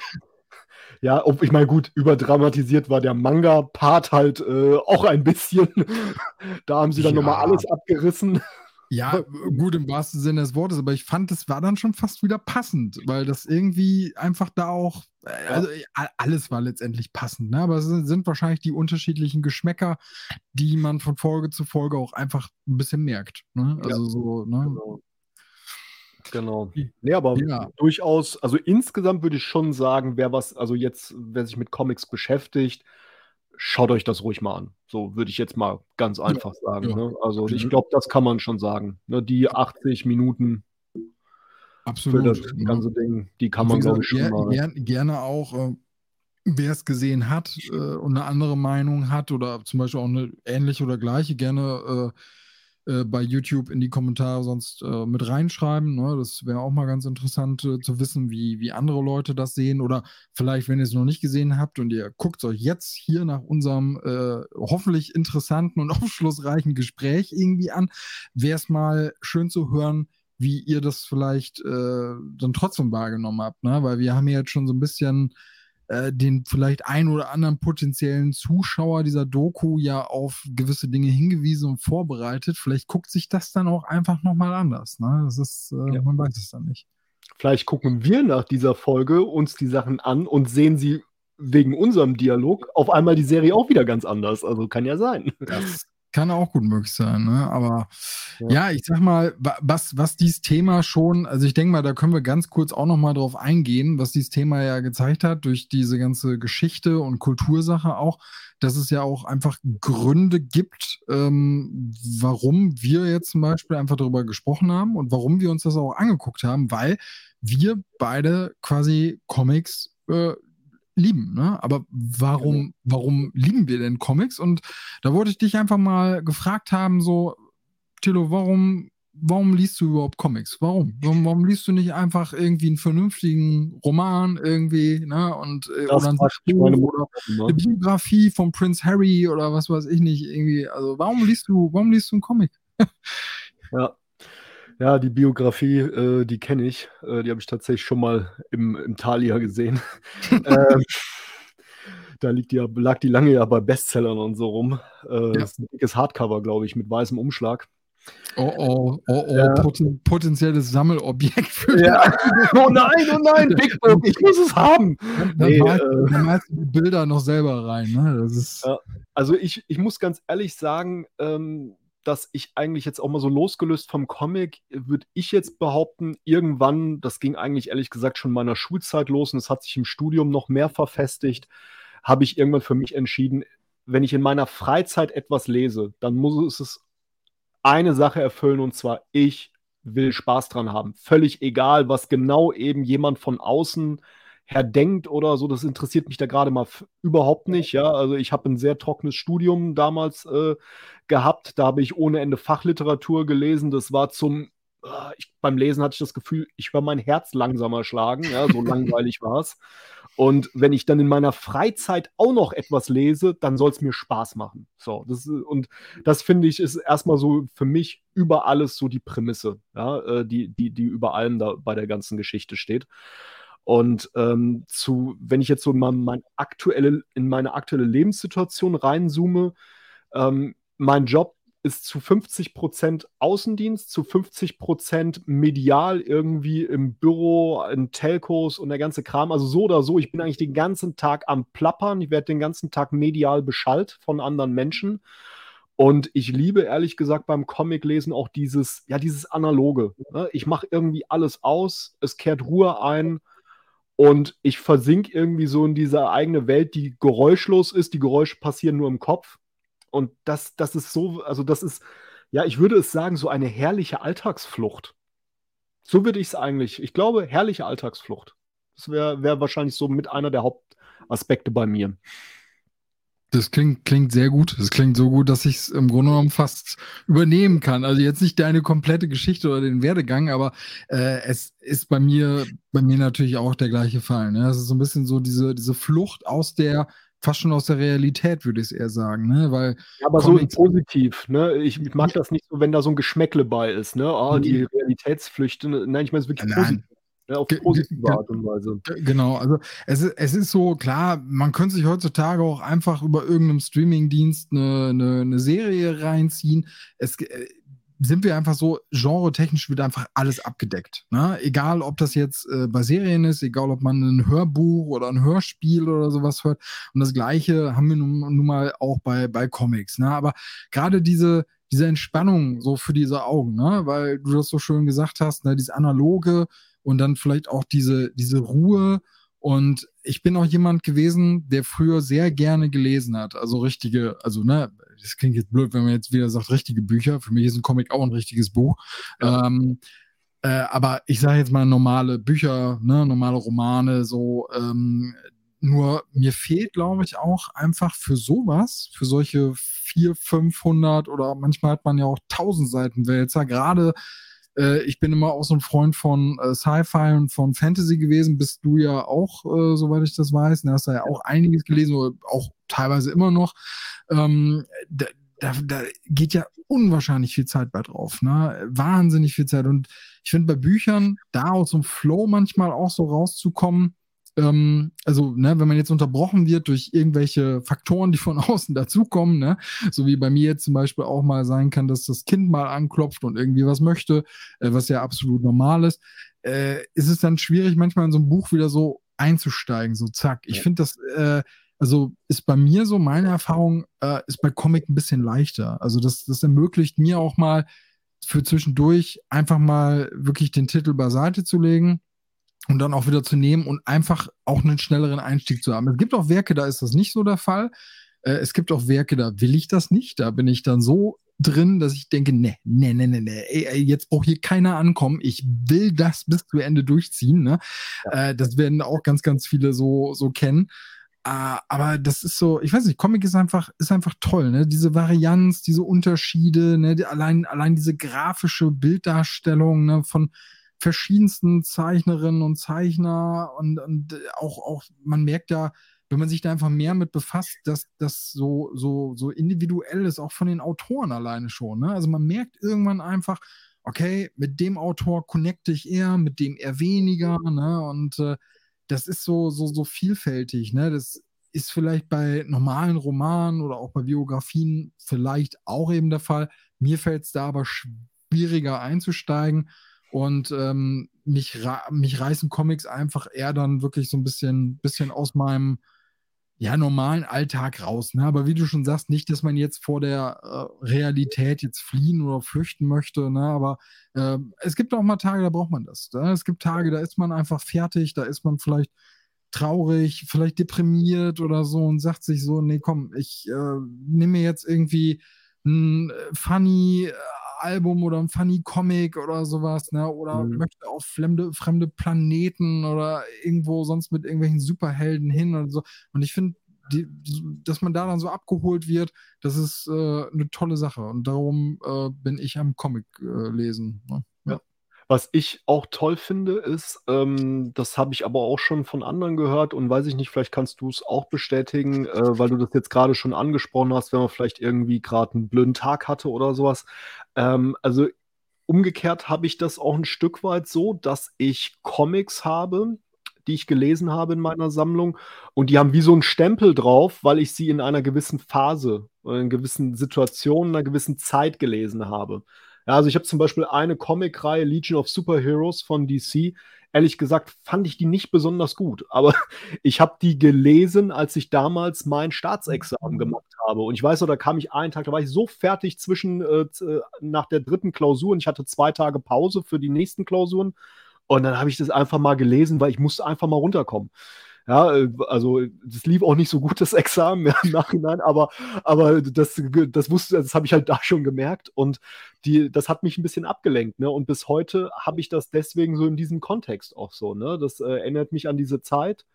Ja, ob, ich meine, gut, überdramatisiert war der Manga-Part halt äh, auch ein bisschen. da haben sie dann ja. nochmal alles abgerissen. Ja, gut im wahrsten Sinne des Wortes, aber ich fand, das war dann schon fast wieder passend, weil das irgendwie einfach da auch, äh, also äh, alles war letztendlich passend, ne? aber es sind wahrscheinlich die unterschiedlichen Geschmäcker, die man von Folge zu Folge auch einfach ein bisschen merkt. Ne? Also ja, so, ne? Genau. Genau. Nee, aber ja. durchaus, also insgesamt würde ich schon sagen, wer was, also jetzt, wer sich mit Comics beschäftigt, schaut euch das ruhig mal an. So würde ich jetzt mal ganz einfach ja, sagen. Ja. Ne? Also ich glaube, das kann man schon sagen. Ne? Die 80 Minuten Absolut. für das ganze Ding, die kann man, glaube ich, schon ger mal. Ger gerne auch, äh, wer es gesehen hat äh, und eine andere Meinung hat oder zum Beispiel auch eine ähnliche oder gleiche, gerne äh, äh, bei YouTube in die Kommentare sonst äh, mit reinschreiben. Ne? Das wäre auch mal ganz interessant äh, zu wissen, wie, wie andere Leute das sehen. Oder vielleicht, wenn ihr es noch nicht gesehen habt und ihr guckt euch jetzt hier nach unserem äh, hoffentlich interessanten und aufschlussreichen Gespräch irgendwie an, wäre es mal schön zu hören, wie ihr das vielleicht dann trotzdem wahrgenommen habt. Ne? Weil wir haben ja jetzt schon so ein bisschen äh, den vielleicht ein oder anderen potenziellen Zuschauer dieser Doku ja auf gewisse Dinge hingewiesen und vorbereitet. Vielleicht guckt sich das dann auch einfach nochmal anders. Ne? Das ist, äh, ja. man weiß es dann nicht. Vielleicht gucken wir nach dieser Folge uns die Sachen an und sehen sie wegen unserem Dialog auf einmal die Serie auch wieder ganz anders. Also kann ja sein. Das kann auch gut möglich sein, ne? Aber ja. ja, ich sag mal, was, was dieses Thema schon, also ich denke mal, da können wir ganz kurz auch nochmal drauf eingehen, was dieses Thema ja gezeigt hat, durch diese ganze Geschichte und Kultursache auch, dass es ja auch einfach Gründe gibt, ähm, warum wir jetzt zum Beispiel einfach darüber gesprochen haben und warum wir uns das auch angeguckt haben, weil wir beide quasi Comics äh, lieben. Ne? Aber warum, warum lieben wir denn Comics? Und da wollte ich dich einfach mal gefragt haben, so, Tilo, warum, warum liest du überhaupt Comics? Warum? Warum, warum liest du nicht einfach irgendwie einen vernünftigen Roman irgendwie, ne? Und äh, oder, ein oder ne? eine Biografie von Prince Harry oder was weiß ich nicht, irgendwie. Also warum liest du, warum liest du einen Comic? ja, ja, die Biografie, äh, die kenne ich. Äh, die habe ich tatsächlich schon mal im, im Thalia gesehen. ähm, da liegt die, lag die lange ja bei Bestsellern und so rum. Äh, ja. Das ist ein dickes Hardcover, glaube ich, mit weißem Umschlag. Oh oh, oh oh, ja. Poten potenzielles Sammelobjekt für ja. Oh nein, oh nein, Big Book, ich muss es haben. Dann, nee, malst, äh, dann malst du die Bilder noch selber rein. Ne? Ist also ich, ich muss ganz ehrlich sagen, ähm, dass ich eigentlich jetzt auch mal so losgelöst vom Comic, würde ich jetzt behaupten, irgendwann, das ging eigentlich ehrlich gesagt schon in meiner Schulzeit los und es hat sich im Studium noch mehr verfestigt, habe ich irgendwann für mich entschieden, wenn ich in meiner Freizeit etwas lese, dann muss es eine Sache erfüllen und zwar ich will Spaß dran haben. Völlig egal, was genau eben jemand von außen her denkt oder so, das interessiert mich da gerade mal überhaupt nicht. Ja, also ich habe ein sehr trockenes Studium damals äh, gehabt. Da habe ich ohne Ende Fachliteratur gelesen. Das war zum, äh, ich, beim Lesen hatte ich das Gefühl, ich höre mein Herz langsamer schlagen. Ja, so langweilig war es. Und wenn ich dann in meiner Freizeit auch noch etwas lese, dann soll es mir Spaß machen. So, das, und das finde ich ist erstmal so für mich über alles so die Prämisse, ja, äh, die, die, die über allem da bei der ganzen Geschichte steht. Und ähm, zu, wenn ich jetzt so mal mein aktuelle, in meine aktuelle Lebenssituation reinzoome, ähm, mein Job ist zu 50 Prozent Außendienst, zu 50 Prozent medial irgendwie im Büro, in Telcos und der ganze Kram. Also so oder so, ich bin eigentlich den ganzen Tag am Plappern. Ich werde den ganzen Tag medial beschallt von anderen Menschen. Und ich liebe ehrlich gesagt beim Comiclesen auch dieses, ja, dieses Analoge. Ne? Ich mache irgendwie alles aus, es kehrt Ruhe ein und ich versink irgendwie so in dieser eigene Welt, die geräuschlos ist. Die Geräusche passieren nur im Kopf. Und das, das ist so, also das ist, ja, ich würde es sagen, so eine herrliche Alltagsflucht. So würde ich es eigentlich. Ich glaube, herrliche Alltagsflucht. Das wäre wär wahrscheinlich so mit einer der Hauptaspekte bei mir. Das klingt, klingt sehr gut. Das klingt so gut, dass ich es im Grunde genommen fast übernehmen kann. Also jetzt nicht deine komplette Geschichte oder den Werdegang, aber äh, es ist bei mir, bei mir natürlich auch der gleiche Fall. Ne? Es ist so ein bisschen so diese, diese Flucht aus der, fast schon aus der Realität, würde ich es eher sagen. Ne? Weil ja, aber Comics so positiv. Ne? Ich mag das nicht so, wenn da so ein Geschmäckle bei ist. Ne? Oh, die Realitätsflüchte. Nein, ich meine es wirklich Nein. positiv. Ja, auf positive Art und Weise. Genau, also es ist, es ist so, klar, man könnte sich heutzutage auch einfach über irgendeinem Streamingdienst eine, eine, eine Serie reinziehen. Es äh, sind wir einfach so, genre-technisch wird einfach alles abgedeckt. Ne? Egal, ob das jetzt äh, bei Serien ist, egal, ob man ein Hörbuch oder ein Hörspiel oder sowas hört. Und das Gleiche haben wir nun, nun mal auch bei, bei Comics. Ne? Aber gerade diese, diese Entspannung so für diese Augen, ne? weil du das so schön gesagt hast, ne? dieses analoge, und dann vielleicht auch diese, diese Ruhe. Und ich bin auch jemand gewesen, der früher sehr gerne gelesen hat. Also richtige, also ne, das klingt jetzt blöd, wenn man jetzt wieder sagt, richtige Bücher. Für mich ist ein Comic auch ein richtiges Buch. Ja. Ähm, äh, aber ich sage jetzt mal normale Bücher, ne, normale Romane, so, ähm, nur mir fehlt, glaube ich, auch einfach für sowas, für solche 400, 500 oder manchmal hat man ja auch 1000 Seiten Wälzer. Gerade äh, ich bin immer auch so ein Freund von äh, Sci-Fi und von Fantasy gewesen, bist du ja auch, äh, soweit ich das weiß. Da hast du ja auch einiges gelesen, oder auch teilweise immer noch. Ähm, da, da, da geht ja unwahrscheinlich viel Zeit bei drauf, ne? Wahnsinnig viel Zeit. Und ich finde bei Büchern, da aus so einem Flow manchmal auch so rauszukommen, ähm, also, ne, wenn man jetzt unterbrochen wird durch irgendwelche Faktoren, die von außen dazukommen, ne, so wie bei mir jetzt zum Beispiel auch mal sein kann, dass das Kind mal anklopft und irgendwie was möchte, äh, was ja absolut normal ist, äh, ist es dann schwierig, manchmal in so ein Buch wieder so einzusteigen, so zack. Ich finde das, äh, also ist bei mir so, meine Erfahrung äh, ist bei Comic ein bisschen leichter. Also das, das ermöglicht mir auch mal für zwischendurch einfach mal wirklich den Titel beiseite zu legen und dann auch wieder zu nehmen und einfach auch einen schnelleren Einstieg zu haben. Es gibt auch Werke, da ist das nicht so der Fall. Äh, es gibt auch Werke, da will ich das nicht. Da bin ich dann so drin, dass ich denke, ne, ne, ne, ne, ne, ey, jetzt braucht hier keiner ankommen. Ich will das bis zu Ende durchziehen. Ne? Ja. Äh, das werden auch ganz, ganz viele so, so kennen. Uh, aber das ist so, ich weiß nicht, Comic ist einfach, ist einfach toll, ne? Diese Varianz, diese Unterschiede, ne? Allein, allein diese grafische Bilddarstellung, ne? Von, verschiedensten Zeichnerinnen und Zeichner und, und auch, auch, man merkt ja, wenn man sich da einfach mehr mit befasst, dass das so, so, so individuell ist, auch von den Autoren alleine schon. Ne? Also man merkt irgendwann einfach, okay, mit dem Autor connecte ich eher, mit dem eher weniger, ne? Und äh, das ist so, so, so vielfältig, ne? Das ist vielleicht bei normalen Romanen oder auch bei Biografien vielleicht auch eben der Fall. Mir fällt es da aber schwieriger einzusteigen. Und ähm, mich, mich reißen Comics einfach eher dann wirklich so ein bisschen, bisschen aus meinem ja, normalen Alltag raus. Ne? Aber wie du schon sagst, nicht, dass man jetzt vor der äh, Realität jetzt fliehen oder flüchten möchte. Ne? Aber äh, es gibt auch mal Tage, da braucht man das. Ne? Es gibt Tage, da ist man einfach fertig, da ist man vielleicht traurig, vielleicht deprimiert oder so und sagt sich so, nee, komm, ich äh, nehme mir jetzt irgendwie ein äh, funny Album oder ein Funny Comic oder sowas, ne? Oder mhm. möchte auf fremde, fremde Planeten oder irgendwo sonst mit irgendwelchen Superhelden hin und so. Und ich finde, dass man da dann so abgeholt wird, das ist äh, eine tolle Sache. Und darum äh, bin ich am Comic äh, lesen. Ne? Was ich auch toll finde, ist, ähm, das habe ich aber auch schon von anderen gehört und weiß ich nicht, vielleicht kannst du es auch bestätigen, äh, weil du das jetzt gerade schon angesprochen hast, wenn man vielleicht irgendwie gerade einen blöden Tag hatte oder sowas. Ähm, also umgekehrt habe ich das auch ein Stück weit so, dass ich Comics habe, die ich gelesen habe in meiner Sammlung und die haben wie so einen Stempel drauf, weil ich sie in einer gewissen Phase, in einer gewissen Situation, in einer gewissen Zeit gelesen habe. Ja, also ich habe zum Beispiel eine Comicreihe Legion of Superheroes von DC. Ehrlich gesagt fand ich die nicht besonders gut, aber ich habe die gelesen, als ich damals mein Staatsexamen mhm. gemacht habe. Und ich weiß noch, da kam ich einen Tag, da war ich so fertig zwischen äh, äh, nach der dritten Klausur und ich hatte zwei Tage Pause für die nächsten Klausuren. Und dann habe ich das einfach mal gelesen, weil ich musste einfach mal runterkommen. Ja, äh, also das lief auch nicht so gut, das Examen im Nachhinein, aber, aber das, das wusste, das habe ich halt da schon gemerkt und die, das hat mich ein bisschen abgelenkt, ne? Und bis heute habe ich das deswegen so in diesem Kontext auch so, ne? Das äh, erinnert mich an diese Zeit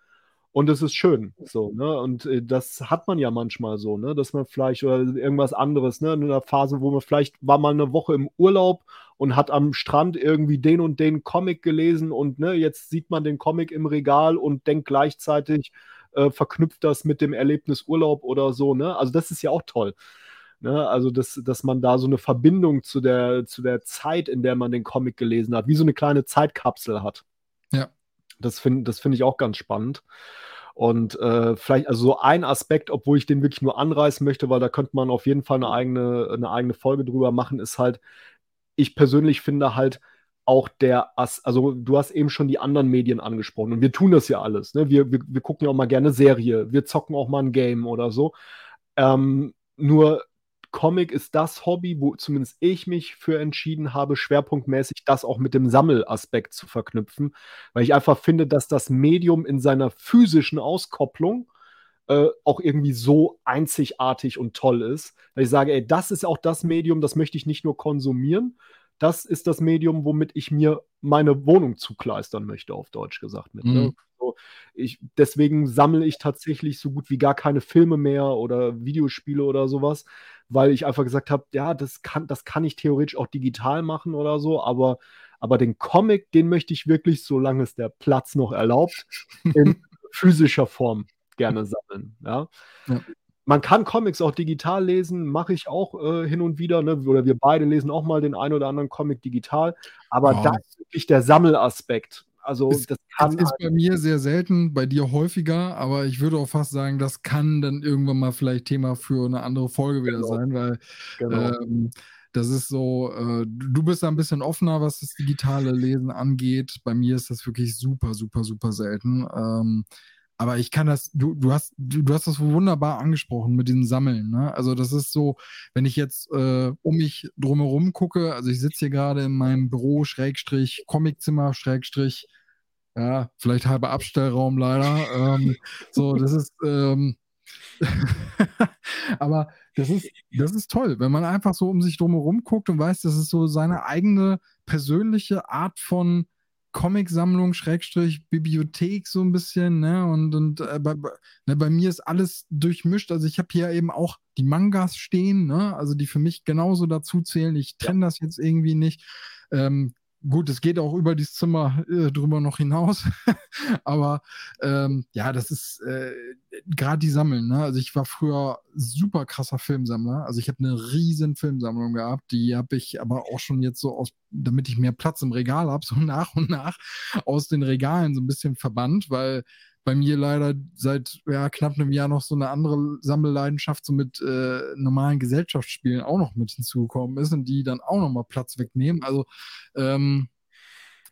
und es ist schön, so, ne? Und äh, das hat man ja manchmal so, ne? Dass man vielleicht oder irgendwas anderes, ne? In einer Phase, wo man vielleicht war mal eine Woche im Urlaub und hat am Strand irgendwie den und den Comic gelesen und ne, jetzt sieht man den Comic im Regal und denkt gleichzeitig, äh, verknüpft das mit dem Erlebnis Urlaub oder so, ne? Also das ist ja auch toll. Ne? Also, dass, dass man da so eine Verbindung zu der, zu der Zeit, in der man den Comic gelesen hat, wie so eine kleine Zeitkapsel hat. Ja. Das finde das find ich auch ganz spannend. Und äh, vielleicht, also so ein Aspekt, obwohl ich den wirklich nur anreißen möchte, weil da könnte man auf jeden Fall eine eigene, eine eigene Folge drüber machen, ist halt, ich persönlich finde halt auch der, also du hast eben schon die anderen Medien angesprochen und wir tun das ja alles. Ne? Wir, wir, wir gucken ja auch mal gerne Serie, wir zocken auch mal ein Game oder so. Ähm, nur Comic ist das Hobby, wo zumindest ich mich für entschieden habe, schwerpunktmäßig das auch mit dem Sammelaspekt zu verknüpfen, weil ich einfach finde, dass das Medium in seiner physischen Auskopplung äh, auch irgendwie so einzigartig und toll ist, dass ich sage, ey, das ist auch das Medium, das möchte ich nicht nur konsumieren, das ist das Medium, womit ich mir meine Wohnung zukleistern möchte, auf Deutsch gesagt. Mit, ne? mhm. ne? so, ich, deswegen sammle ich tatsächlich so gut wie gar keine Filme mehr oder Videospiele oder sowas, weil ich einfach gesagt habe, ja, das kann, das kann ich theoretisch auch digital machen oder so, aber, aber den Comic, den möchte ich wirklich, solange es der Platz noch erlaubt, in physischer Form gerne sammeln. Ja. ja. Man kann Comics auch digital lesen, mache ich auch äh, hin und wieder, ne? oder wir beide lesen auch mal den einen oder anderen Comic digital, aber oh. da ist wirklich der Sammelaspekt. Also es, das kann. Das ist bei mir sehr selten, bei dir häufiger, aber ich würde auch fast sagen, das kann dann irgendwann mal vielleicht Thema für eine andere Folge wieder genau. sein, weil genau. ähm, das ist so, äh, du bist da ein bisschen offener, was das digitale Lesen angeht. Bei mir ist das wirklich super, super, super selten. Ähm, aber ich kann das, du, du hast, du, du, hast das wunderbar angesprochen mit diesem Sammeln. Ne? Also das ist so, wenn ich jetzt äh, um mich drumherum gucke, also ich sitze hier gerade in meinem Büro, Schrägstrich, Comiczimmer, Schrägstrich, ja, vielleicht halber Abstellraum leider. ähm, so, das ist, ähm, aber das ist, das ist toll, wenn man einfach so um sich drumherum guckt und weiß, das ist so seine eigene persönliche Art von Comicsammlung, Schrägstrich, Bibliothek so ein bisschen, ne? Und, und äh, bei, ne, bei mir ist alles durchmischt. Also ich habe hier eben auch die Mangas stehen, ne? Also die für mich genauso dazu zählen. Ich trenne ja. das jetzt irgendwie nicht. Ähm, Gut, es geht auch über dieses Zimmer äh, drüber noch hinaus. Aber ähm, ja, das ist äh, gerade die Sammeln. Ne? Also ich war früher super krasser Filmsammler. Also ich habe eine riesen Filmsammlung gehabt. Die habe ich aber auch schon jetzt so aus, damit ich mehr Platz im Regal habe, so nach und nach aus den Regalen so ein bisschen verbannt, weil bei mir leider seit ja, knapp einem Jahr noch so eine andere Sammelleidenschaft so mit äh, normalen Gesellschaftsspielen auch noch mit hinzugekommen ist und die dann auch nochmal Platz wegnehmen. Also ähm,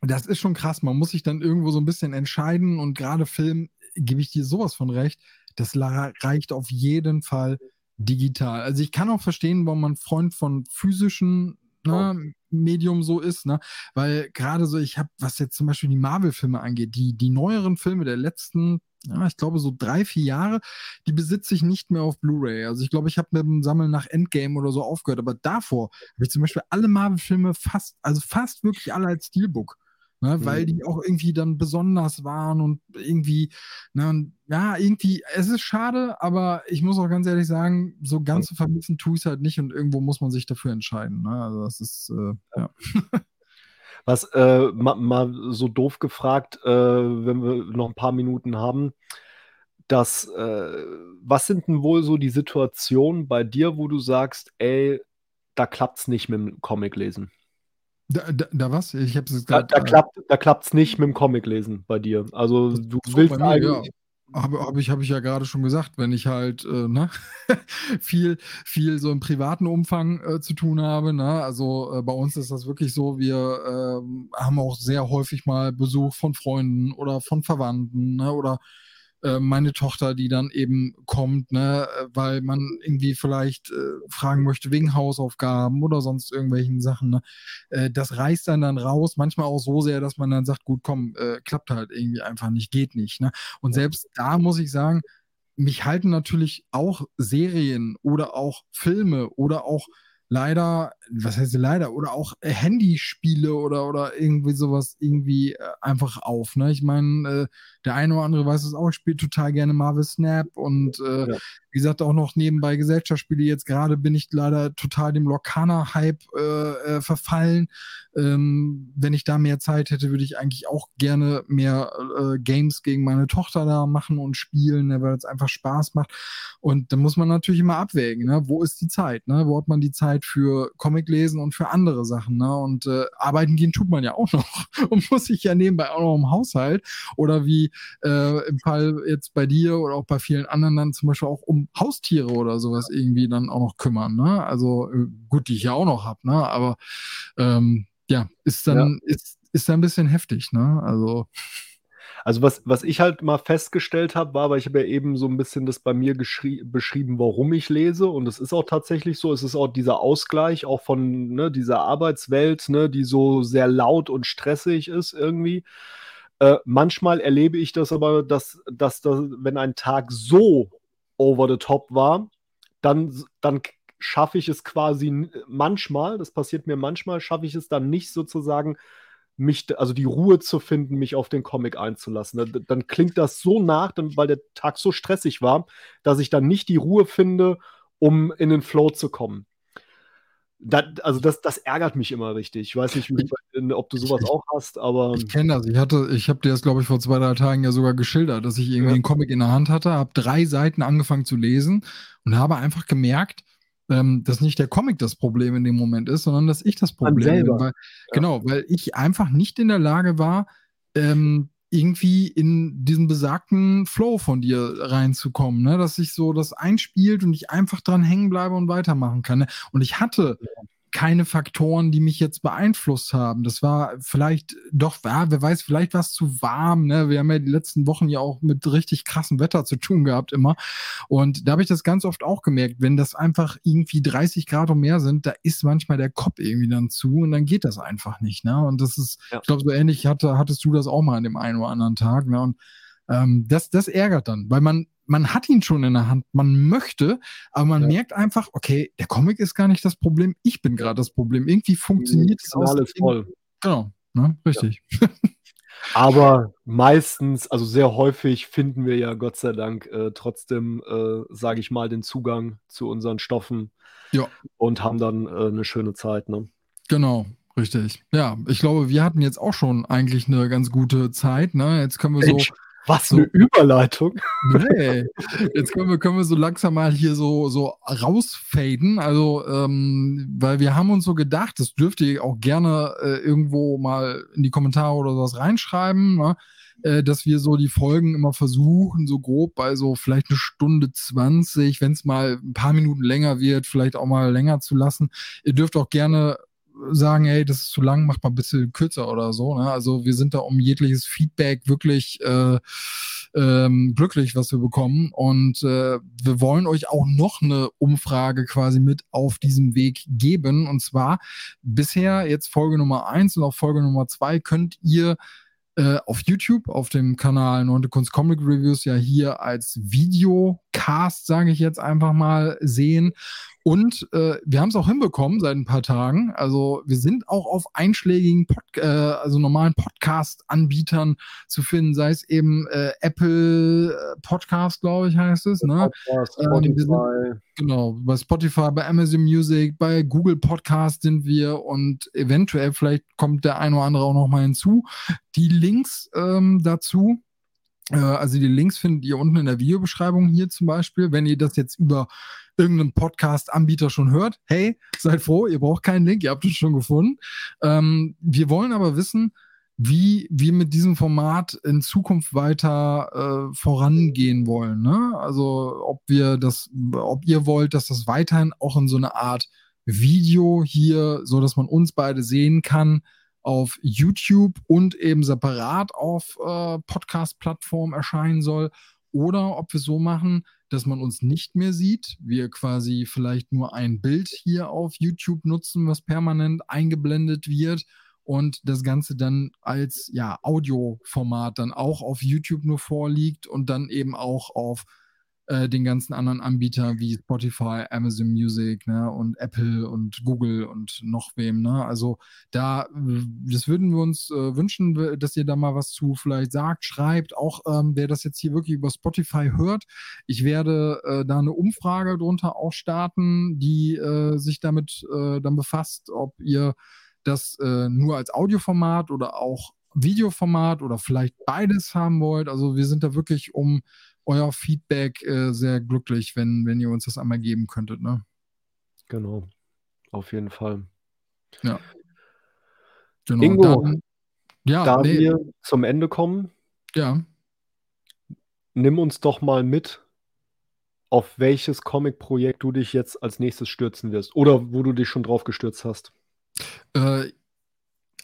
das ist schon krass. Man muss sich dann irgendwo so ein bisschen entscheiden und gerade Film gebe ich dir sowas von recht. Das reicht auf jeden Fall digital. Also ich kann auch verstehen, warum man Freund von physischen ne, Medium so ist, ne? Weil gerade so, ich habe, was jetzt zum Beispiel die Marvel-Filme angeht, die, die neueren Filme der letzten, ja, ich glaube so drei, vier Jahre, die besitze ich nicht mehr auf Blu-ray. Also ich glaube, ich habe mit dem Sammeln nach Endgame oder so aufgehört, aber davor habe ich zum Beispiel alle Marvel-Filme fast, also fast wirklich alle als Steelbook ne, mhm. weil die auch irgendwie dann besonders waren und irgendwie, ne, ja, irgendwie, es ist schade, aber ich muss auch ganz ehrlich sagen, so ganz zu vermissen tue ich es halt nicht und irgendwo muss man sich dafür entscheiden. Ne? Also das ist, äh, ja. Was äh, mal, mal, so doof gefragt, äh, wenn wir noch ein paar Minuten haben, dass, äh, was sind denn wohl so die Situationen bei dir, wo du sagst, ey, da klappt es nicht mit dem Comic lesen? Da, da, da, was? Ich hab's jetzt grad, da, da, klappt, da klappt's nicht mit dem Comic lesen bei dir. Also du so willst mir, eigentlich. Ja. Habe hab ich, hab ich ja gerade schon gesagt, wenn ich halt äh, ne, viel, viel so im privaten Umfang äh, zu tun habe. Ne? Also äh, bei uns ist das wirklich so, wir ähm, haben auch sehr häufig mal Besuch von Freunden oder von Verwandten ne? oder äh, meine Tochter, die dann eben kommt, ne, weil man irgendwie vielleicht äh, fragen möchte wegen Hausaufgaben oder sonst irgendwelchen Sachen. Ne? Äh, das reißt dann dann raus, manchmal auch so sehr, dass man dann sagt, gut, komm, äh, klappt halt irgendwie einfach nicht, geht nicht. Ne? Und selbst da muss ich sagen, mich halten natürlich auch Serien oder auch Filme oder auch leider, was heißt leider, oder auch äh, Handyspiele oder, oder irgendwie sowas irgendwie äh, einfach auf. Ne? Ich meine, äh, der eine oder andere weiß es auch, ich spiele total gerne Marvel Snap und äh, ja. wie gesagt auch noch nebenbei Gesellschaftsspiele. Jetzt gerade bin ich leider total dem Lorcaner-Hype äh, verfallen. Ähm, wenn ich da mehr Zeit hätte, würde ich eigentlich auch gerne mehr Games gegen meine Tochter da machen und spielen, ne, weil es einfach Spaß macht. Und da muss man natürlich immer abwägen, ne? wo ist die Zeit? Ne? Wo hat man die Zeit für Comic lesen und für andere Sachen? Ne? Und äh, arbeiten gehen tut man ja auch noch und muss sich ja nebenbei auch noch im Haushalt oder wie äh, im Fall jetzt bei dir oder auch bei vielen anderen dann zum Beispiel auch um Haustiere oder sowas irgendwie dann auch noch kümmern. Ne? Also äh, gut, die ich ja auch noch habe, ne? aber ähm, ja, ist dann, ja. Ist, ist dann ein bisschen heftig, ne? Also. Also was, was ich halt mal festgestellt habe, war, weil ich habe ja eben so ein bisschen das bei mir beschrieben, warum ich lese. Und es ist auch tatsächlich so, es ist auch dieser Ausgleich auch von ne, dieser Arbeitswelt, ne, die so sehr laut und stressig ist irgendwie. Äh, manchmal erlebe ich das aber, dass, dass, dass wenn ein Tag so over the top war, dann, dann schaffe ich es quasi manchmal, das passiert mir manchmal, schaffe ich es dann nicht sozusagen mich, also die Ruhe zu finden, mich auf den Comic einzulassen. Dann, dann klingt das so nach, dann, weil der Tag so stressig war, dass ich dann nicht die Ruhe finde, um in den Flow zu kommen. Das, also das, das ärgert mich immer richtig. Ich weiß nicht, ob du sowas auch hast, aber. Ich kenne das. Ich hatte, ich habe dir das, glaube ich, vor zwei, drei Tagen ja sogar geschildert, dass ich irgendwie ja. einen Comic in der Hand hatte, habe drei Seiten angefangen zu lesen und habe einfach gemerkt, ähm, dass nicht der Comic das Problem in dem Moment ist, sondern dass ich das Problem bin. Weil, ja. Genau, weil ich einfach nicht in der Lage war, ähm, irgendwie in diesen besagten Flow von dir reinzukommen, ne? dass sich so das einspielt und ich einfach dran hängen bleibe und weitermachen kann. Ne? Und ich hatte keine Faktoren, die mich jetzt beeinflusst haben. Das war vielleicht doch, ja, wer weiß, vielleicht war es zu warm. Ne? Wir haben ja die letzten Wochen ja auch mit richtig krassem Wetter zu tun gehabt immer. Und da habe ich das ganz oft auch gemerkt, wenn das einfach irgendwie 30 Grad und mehr sind, da ist manchmal der Kopf irgendwie dann zu und dann geht das einfach nicht. Ne? Und das ist, ja. ich glaube, so ähnlich hatte, hattest du das auch mal an dem einen oder anderen Tag. Ne? Und ähm, das, das ärgert dann, weil man man hat ihn schon in der Hand, man möchte, aber man ja. merkt einfach, okay, der Comic ist gar nicht das Problem, ich bin gerade das Problem. Irgendwie funktioniert es alles voll. Genau, ne? richtig. Ja. Aber meistens, also sehr häufig finden wir ja Gott sei Dank äh, trotzdem, äh, sage ich mal, den Zugang zu unseren Stoffen ja. und haben dann äh, eine schöne Zeit. Ne? Genau, richtig. Ja, ich glaube, wir hatten jetzt auch schon eigentlich eine ganz gute Zeit. Ne? Jetzt können wir so was eine Überleitung. Nee. Jetzt können wir, können wir so langsam mal hier so, so rausfaden. Also, ähm, weil wir haben uns so gedacht, das dürft ihr auch gerne äh, irgendwo mal in die Kommentare oder sowas reinschreiben, ne? äh, dass wir so die Folgen immer versuchen, so grob bei so vielleicht eine Stunde 20, wenn es mal ein paar Minuten länger wird, vielleicht auch mal länger zu lassen. Ihr dürft auch gerne sagen, hey, das ist zu lang, macht mal ein bisschen kürzer oder so. Ne? Also wir sind da um jegliches Feedback wirklich äh, ähm, glücklich, was wir bekommen. Und äh, wir wollen euch auch noch eine Umfrage quasi mit auf diesem Weg geben. Und zwar bisher jetzt Folge Nummer eins und auch Folge Nummer zwei könnt ihr äh, auf YouTube, auf dem Kanal Neunte Kunst Comic Reviews ja hier als Videocast, sage ich jetzt einfach mal, sehen. Und äh, wir haben es auch hinbekommen seit ein paar Tagen. Also wir sind auch auf einschlägigen, Pod äh, also normalen Podcast-Anbietern zu finden, sei es eben äh, Apple äh, Podcast, glaube ich, heißt es. Ne? Podcast, ähm. Sind, genau, bei Spotify, bei Amazon Music, bei Google Podcast sind wir und eventuell vielleicht kommt der ein oder andere auch noch mal hinzu. Die Links ähm, dazu äh, also die Links findet ihr unten in der Videobeschreibung hier zum Beispiel. Wenn ihr das jetzt über irgendeinen Podcast-Anbieter schon hört, hey, seid froh, ihr braucht keinen Link, ihr habt es schon gefunden. Ähm, wir wollen aber wissen, wie wir mit diesem Format in Zukunft weiter äh, vorangehen wollen. Ne? Also ob wir das, ob ihr wollt, dass das weiterhin auch in so eine Art Video hier, so dass man uns beide sehen kann, auf YouTube und eben separat auf äh, Podcast-Plattformen erscheinen soll. Oder ob wir so machen, dass man uns nicht mehr sieht, wir quasi vielleicht nur ein Bild hier auf YouTube nutzen, was permanent eingeblendet wird und das Ganze dann als ja, Audioformat dann auch auf YouTube nur vorliegt und dann eben auch auf äh, den ganzen anderen Anbietern wie Spotify, Amazon Music ne, und Apple und Google und noch wem. Ne? Also da, das würden wir uns äh, wünschen, dass ihr da mal was zu vielleicht sagt, schreibt. Auch ähm, wer das jetzt hier wirklich über Spotify hört, ich werde äh, da eine Umfrage drunter auch starten, die äh, sich damit äh, dann befasst, ob ihr das äh, nur als Audioformat oder auch Videoformat oder vielleicht beides haben wollt. Also wir sind da wirklich um euer Feedback äh, sehr glücklich, wenn, wenn ihr uns das einmal geben könntet. Ne? Genau, auf jeden Fall. Ja. Genau. Ingo, Dann, ja, da nee. wir zum Ende kommen, ja. nimm uns doch mal mit, auf welches Comic-Projekt du dich jetzt als nächstes stürzen wirst oder wo du dich schon drauf gestürzt hast. Äh,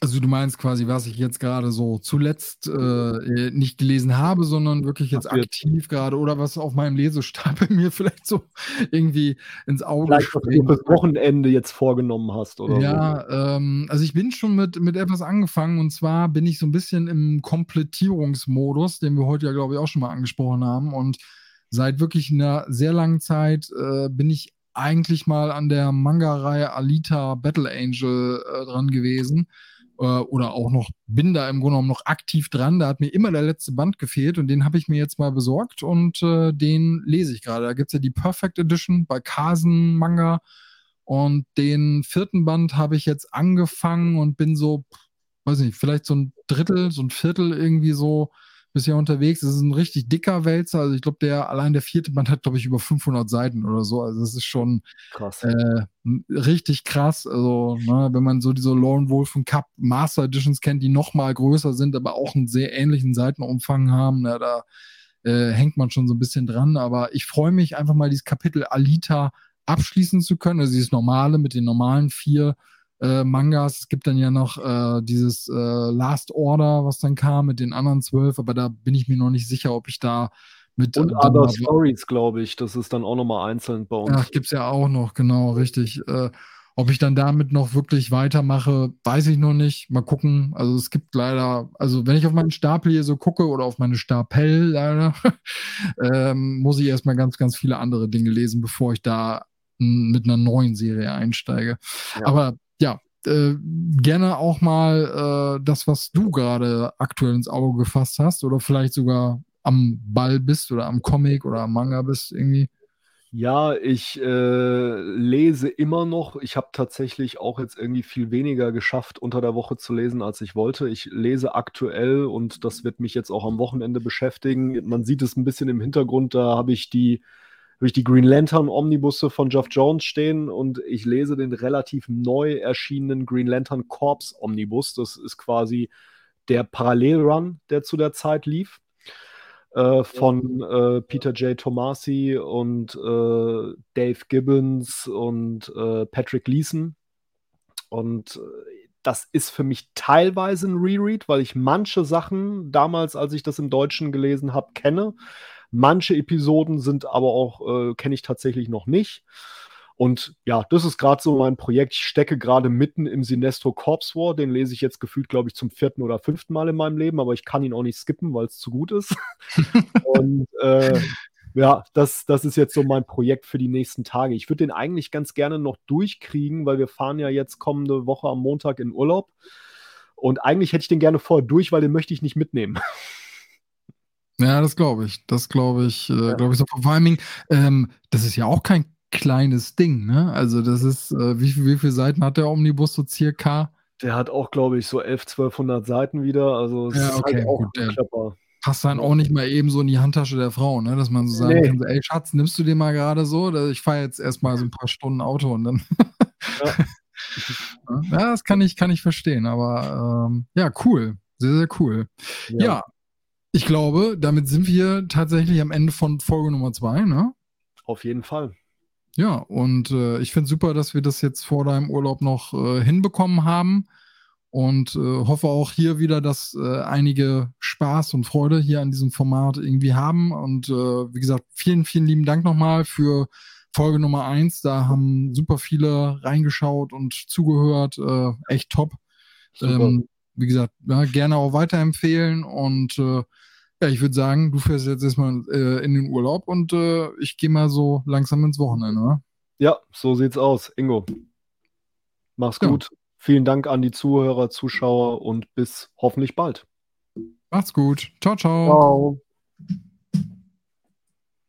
also du meinst quasi, was ich jetzt gerade so zuletzt äh, nicht gelesen habe, sondern wirklich jetzt aktiv gerade oder was auf meinem Lesestapel mir vielleicht so irgendwie ins Auge Vielleicht, was du fürs Wochenende jetzt vorgenommen hast, oder? Ja, so. ähm, also ich bin schon mit, mit etwas angefangen und zwar bin ich so ein bisschen im Komplettierungsmodus, den wir heute ja, glaube ich, auch schon mal angesprochen haben und seit wirklich einer sehr langen Zeit äh, bin ich eigentlich mal an der Manga-Reihe Alita Battle Angel äh, dran gewesen äh, oder auch noch, bin da im Grunde genommen noch aktiv dran. Da hat mir immer der letzte Band gefehlt und den habe ich mir jetzt mal besorgt und äh, den lese ich gerade. Da gibt es ja die Perfect Edition bei Kasen Manga und den vierten Band habe ich jetzt angefangen und bin so, weiß nicht, vielleicht so ein Drittel, so ein Viertel irgendwie so bisher unterwegs. Es ist ein richtig dicker Wälzer. Also ich glaube, der allein der vierte Band hat, glaube ich, über 500 Seiten oder so. Also das ist schon krass. Äh, richtig krass. Also ne, wenn man so diese Lone Wolf und Cup Master Editions kennt, die noch mal größer sind, aber auch einen sehr ähnlichen Seitenumfang haben, na, da äh, hängt man schon so ein bisschen dran. Aber ich freue mich einfach mal, dieses Kapitel Alita abschließen zu können. Also dieses normale mit den normalen vier äh, Mangas. Es gibt dann ja noch äh, dieses äh, Last Order, was dann kam mit den anderen zwölf, aber da bin ich mir noch nicht sicher, ob ich da mit. Und Other Stories, glaube ich. Das ist dann auch nochmal einzeln bei uns. Ja, gibt es ja auch noch, genau, richtig. Äh, ob ich dann damit noch wirklich weitermache, weiß ich noch nicht. Mal gucken. Also es gibt leider, also wenn ich auf meinen Stapel hier so gucke oder auf meine Stapel leider, ähm, muss ich erstmal ganz, ganz viele andere Dinge lesen, bevor ich da mit einer neuen Serie einsteige. Ja. Aber ja, äh, gerne auch mal äh, das, was du gerade aktuell ins Auge gefasst hast oder vielleicht sogar am Ball bist oder am Comic oder am Manga bist irgendwie. Ja, ich äh, lese immer noch. Ich habe tatsächlich auch jetzt irgendwie viel weniger geschafft, unter der Woche zu lesen, als ich wollte. Ich lese aktuell und das wird mich jetzt auch am Wochenende beschäftigen. Man sieht es ein bisschen im Hintergrund, da habe ich die habe ich die Green Lantern Omnibusse von Geoff Jones stehen und ich lese den relativ neu erschienenen Green Lantern Corps Omnibus. Das ist quasi der Parallelrun, der zu der Zeit lief. Äh, von äh, Peter J. Tomasi und äh, Dave Gibbons und äh, Patrick Leeson. Und äh, das ist für mich teilweise ein Reread, weil ich manche Sachen damals, als ich das im Deutschen gelesen habe, kenne Manche Episoden sind aber auch, äh, kenne ich tatsächlich noch nicht. Und ja, das ist gerade so mein Projekt. Ich stecke gerade mitten im Sinestro Corps War. Den lese ich jetzt gefühlt, glaube ich, zum vierten oder fünften Mal in meinem Leben, aber ich kann ihn auch nicht skippen, weil es zu gut ist. und äh, ja, das, das ist jetzt so mein Projekt für die nächsten Tage. Ich würde den eigentlich ganz gerne noch durchkriegen, weil wir fahren ja jetzt kommende Woche am Montag in Urlaub. Und eigentlich hätte ich den gerne vorher durch, weil den möchte ich nicht mitnehmen. Ja, das glaube ich. Das glaube ich, äh, glaube ich so. Vor allem, ähm, das ist ja auch kein kleines Ding, ne? Also das ist, äh, wie, wie viele Seiten hat der Omnibus so circa? Der hat auch, glaube ich, so 11, 1200 Seiten wieder. Also es ja, ist okay, halt auch gut, passt dann auch nicht mal eben so in die Handtasche der Frau, ne? Dass man so sagen nee. kann, ey Schatz, nimmst du den mal gerade so? Ich fahre jetzt erstmal so ein paar Stunden Auto und dann. ja. ja, das kann ich, kann ich verstehen, aber ähm, ja, cool. Sehr, sehr cool. Ja. ja. Ich glaube, damit sind wir tatsächlich am Ende von Folge Nummer zwei, ne? Auf jeden Fall. Ja, und äh, ich finde super, dass wir das jetzt vor deinem Urlaub noch äh, hinbekommen haben und äh, hoffe auch hier wieder, dass äh, einige Spaß und Freude hier an diesem Format irgendwie haben. Und äh, wie gesagt, vielen, vielen lieben Dank nochmal für Folge Nummer eins. Da haben super viele reingeschaut und zugehört. Äh, echt top. Ähm, wie gesagt, ja, gerne auch weiterempfehlen und ja, ich würde sagen, du fährst jetzt erstmal äh, in den Urlaub und äh, ich gehe mal so langsam ins Wochenende, oder? Ja, so sieht's aus. Ingo. Mach's ja. gut. Vielen Dank an die Zuhörer, Zuschauer und bis hoffentlich bald. Macht's gut. Ciao, ciao. Ciao.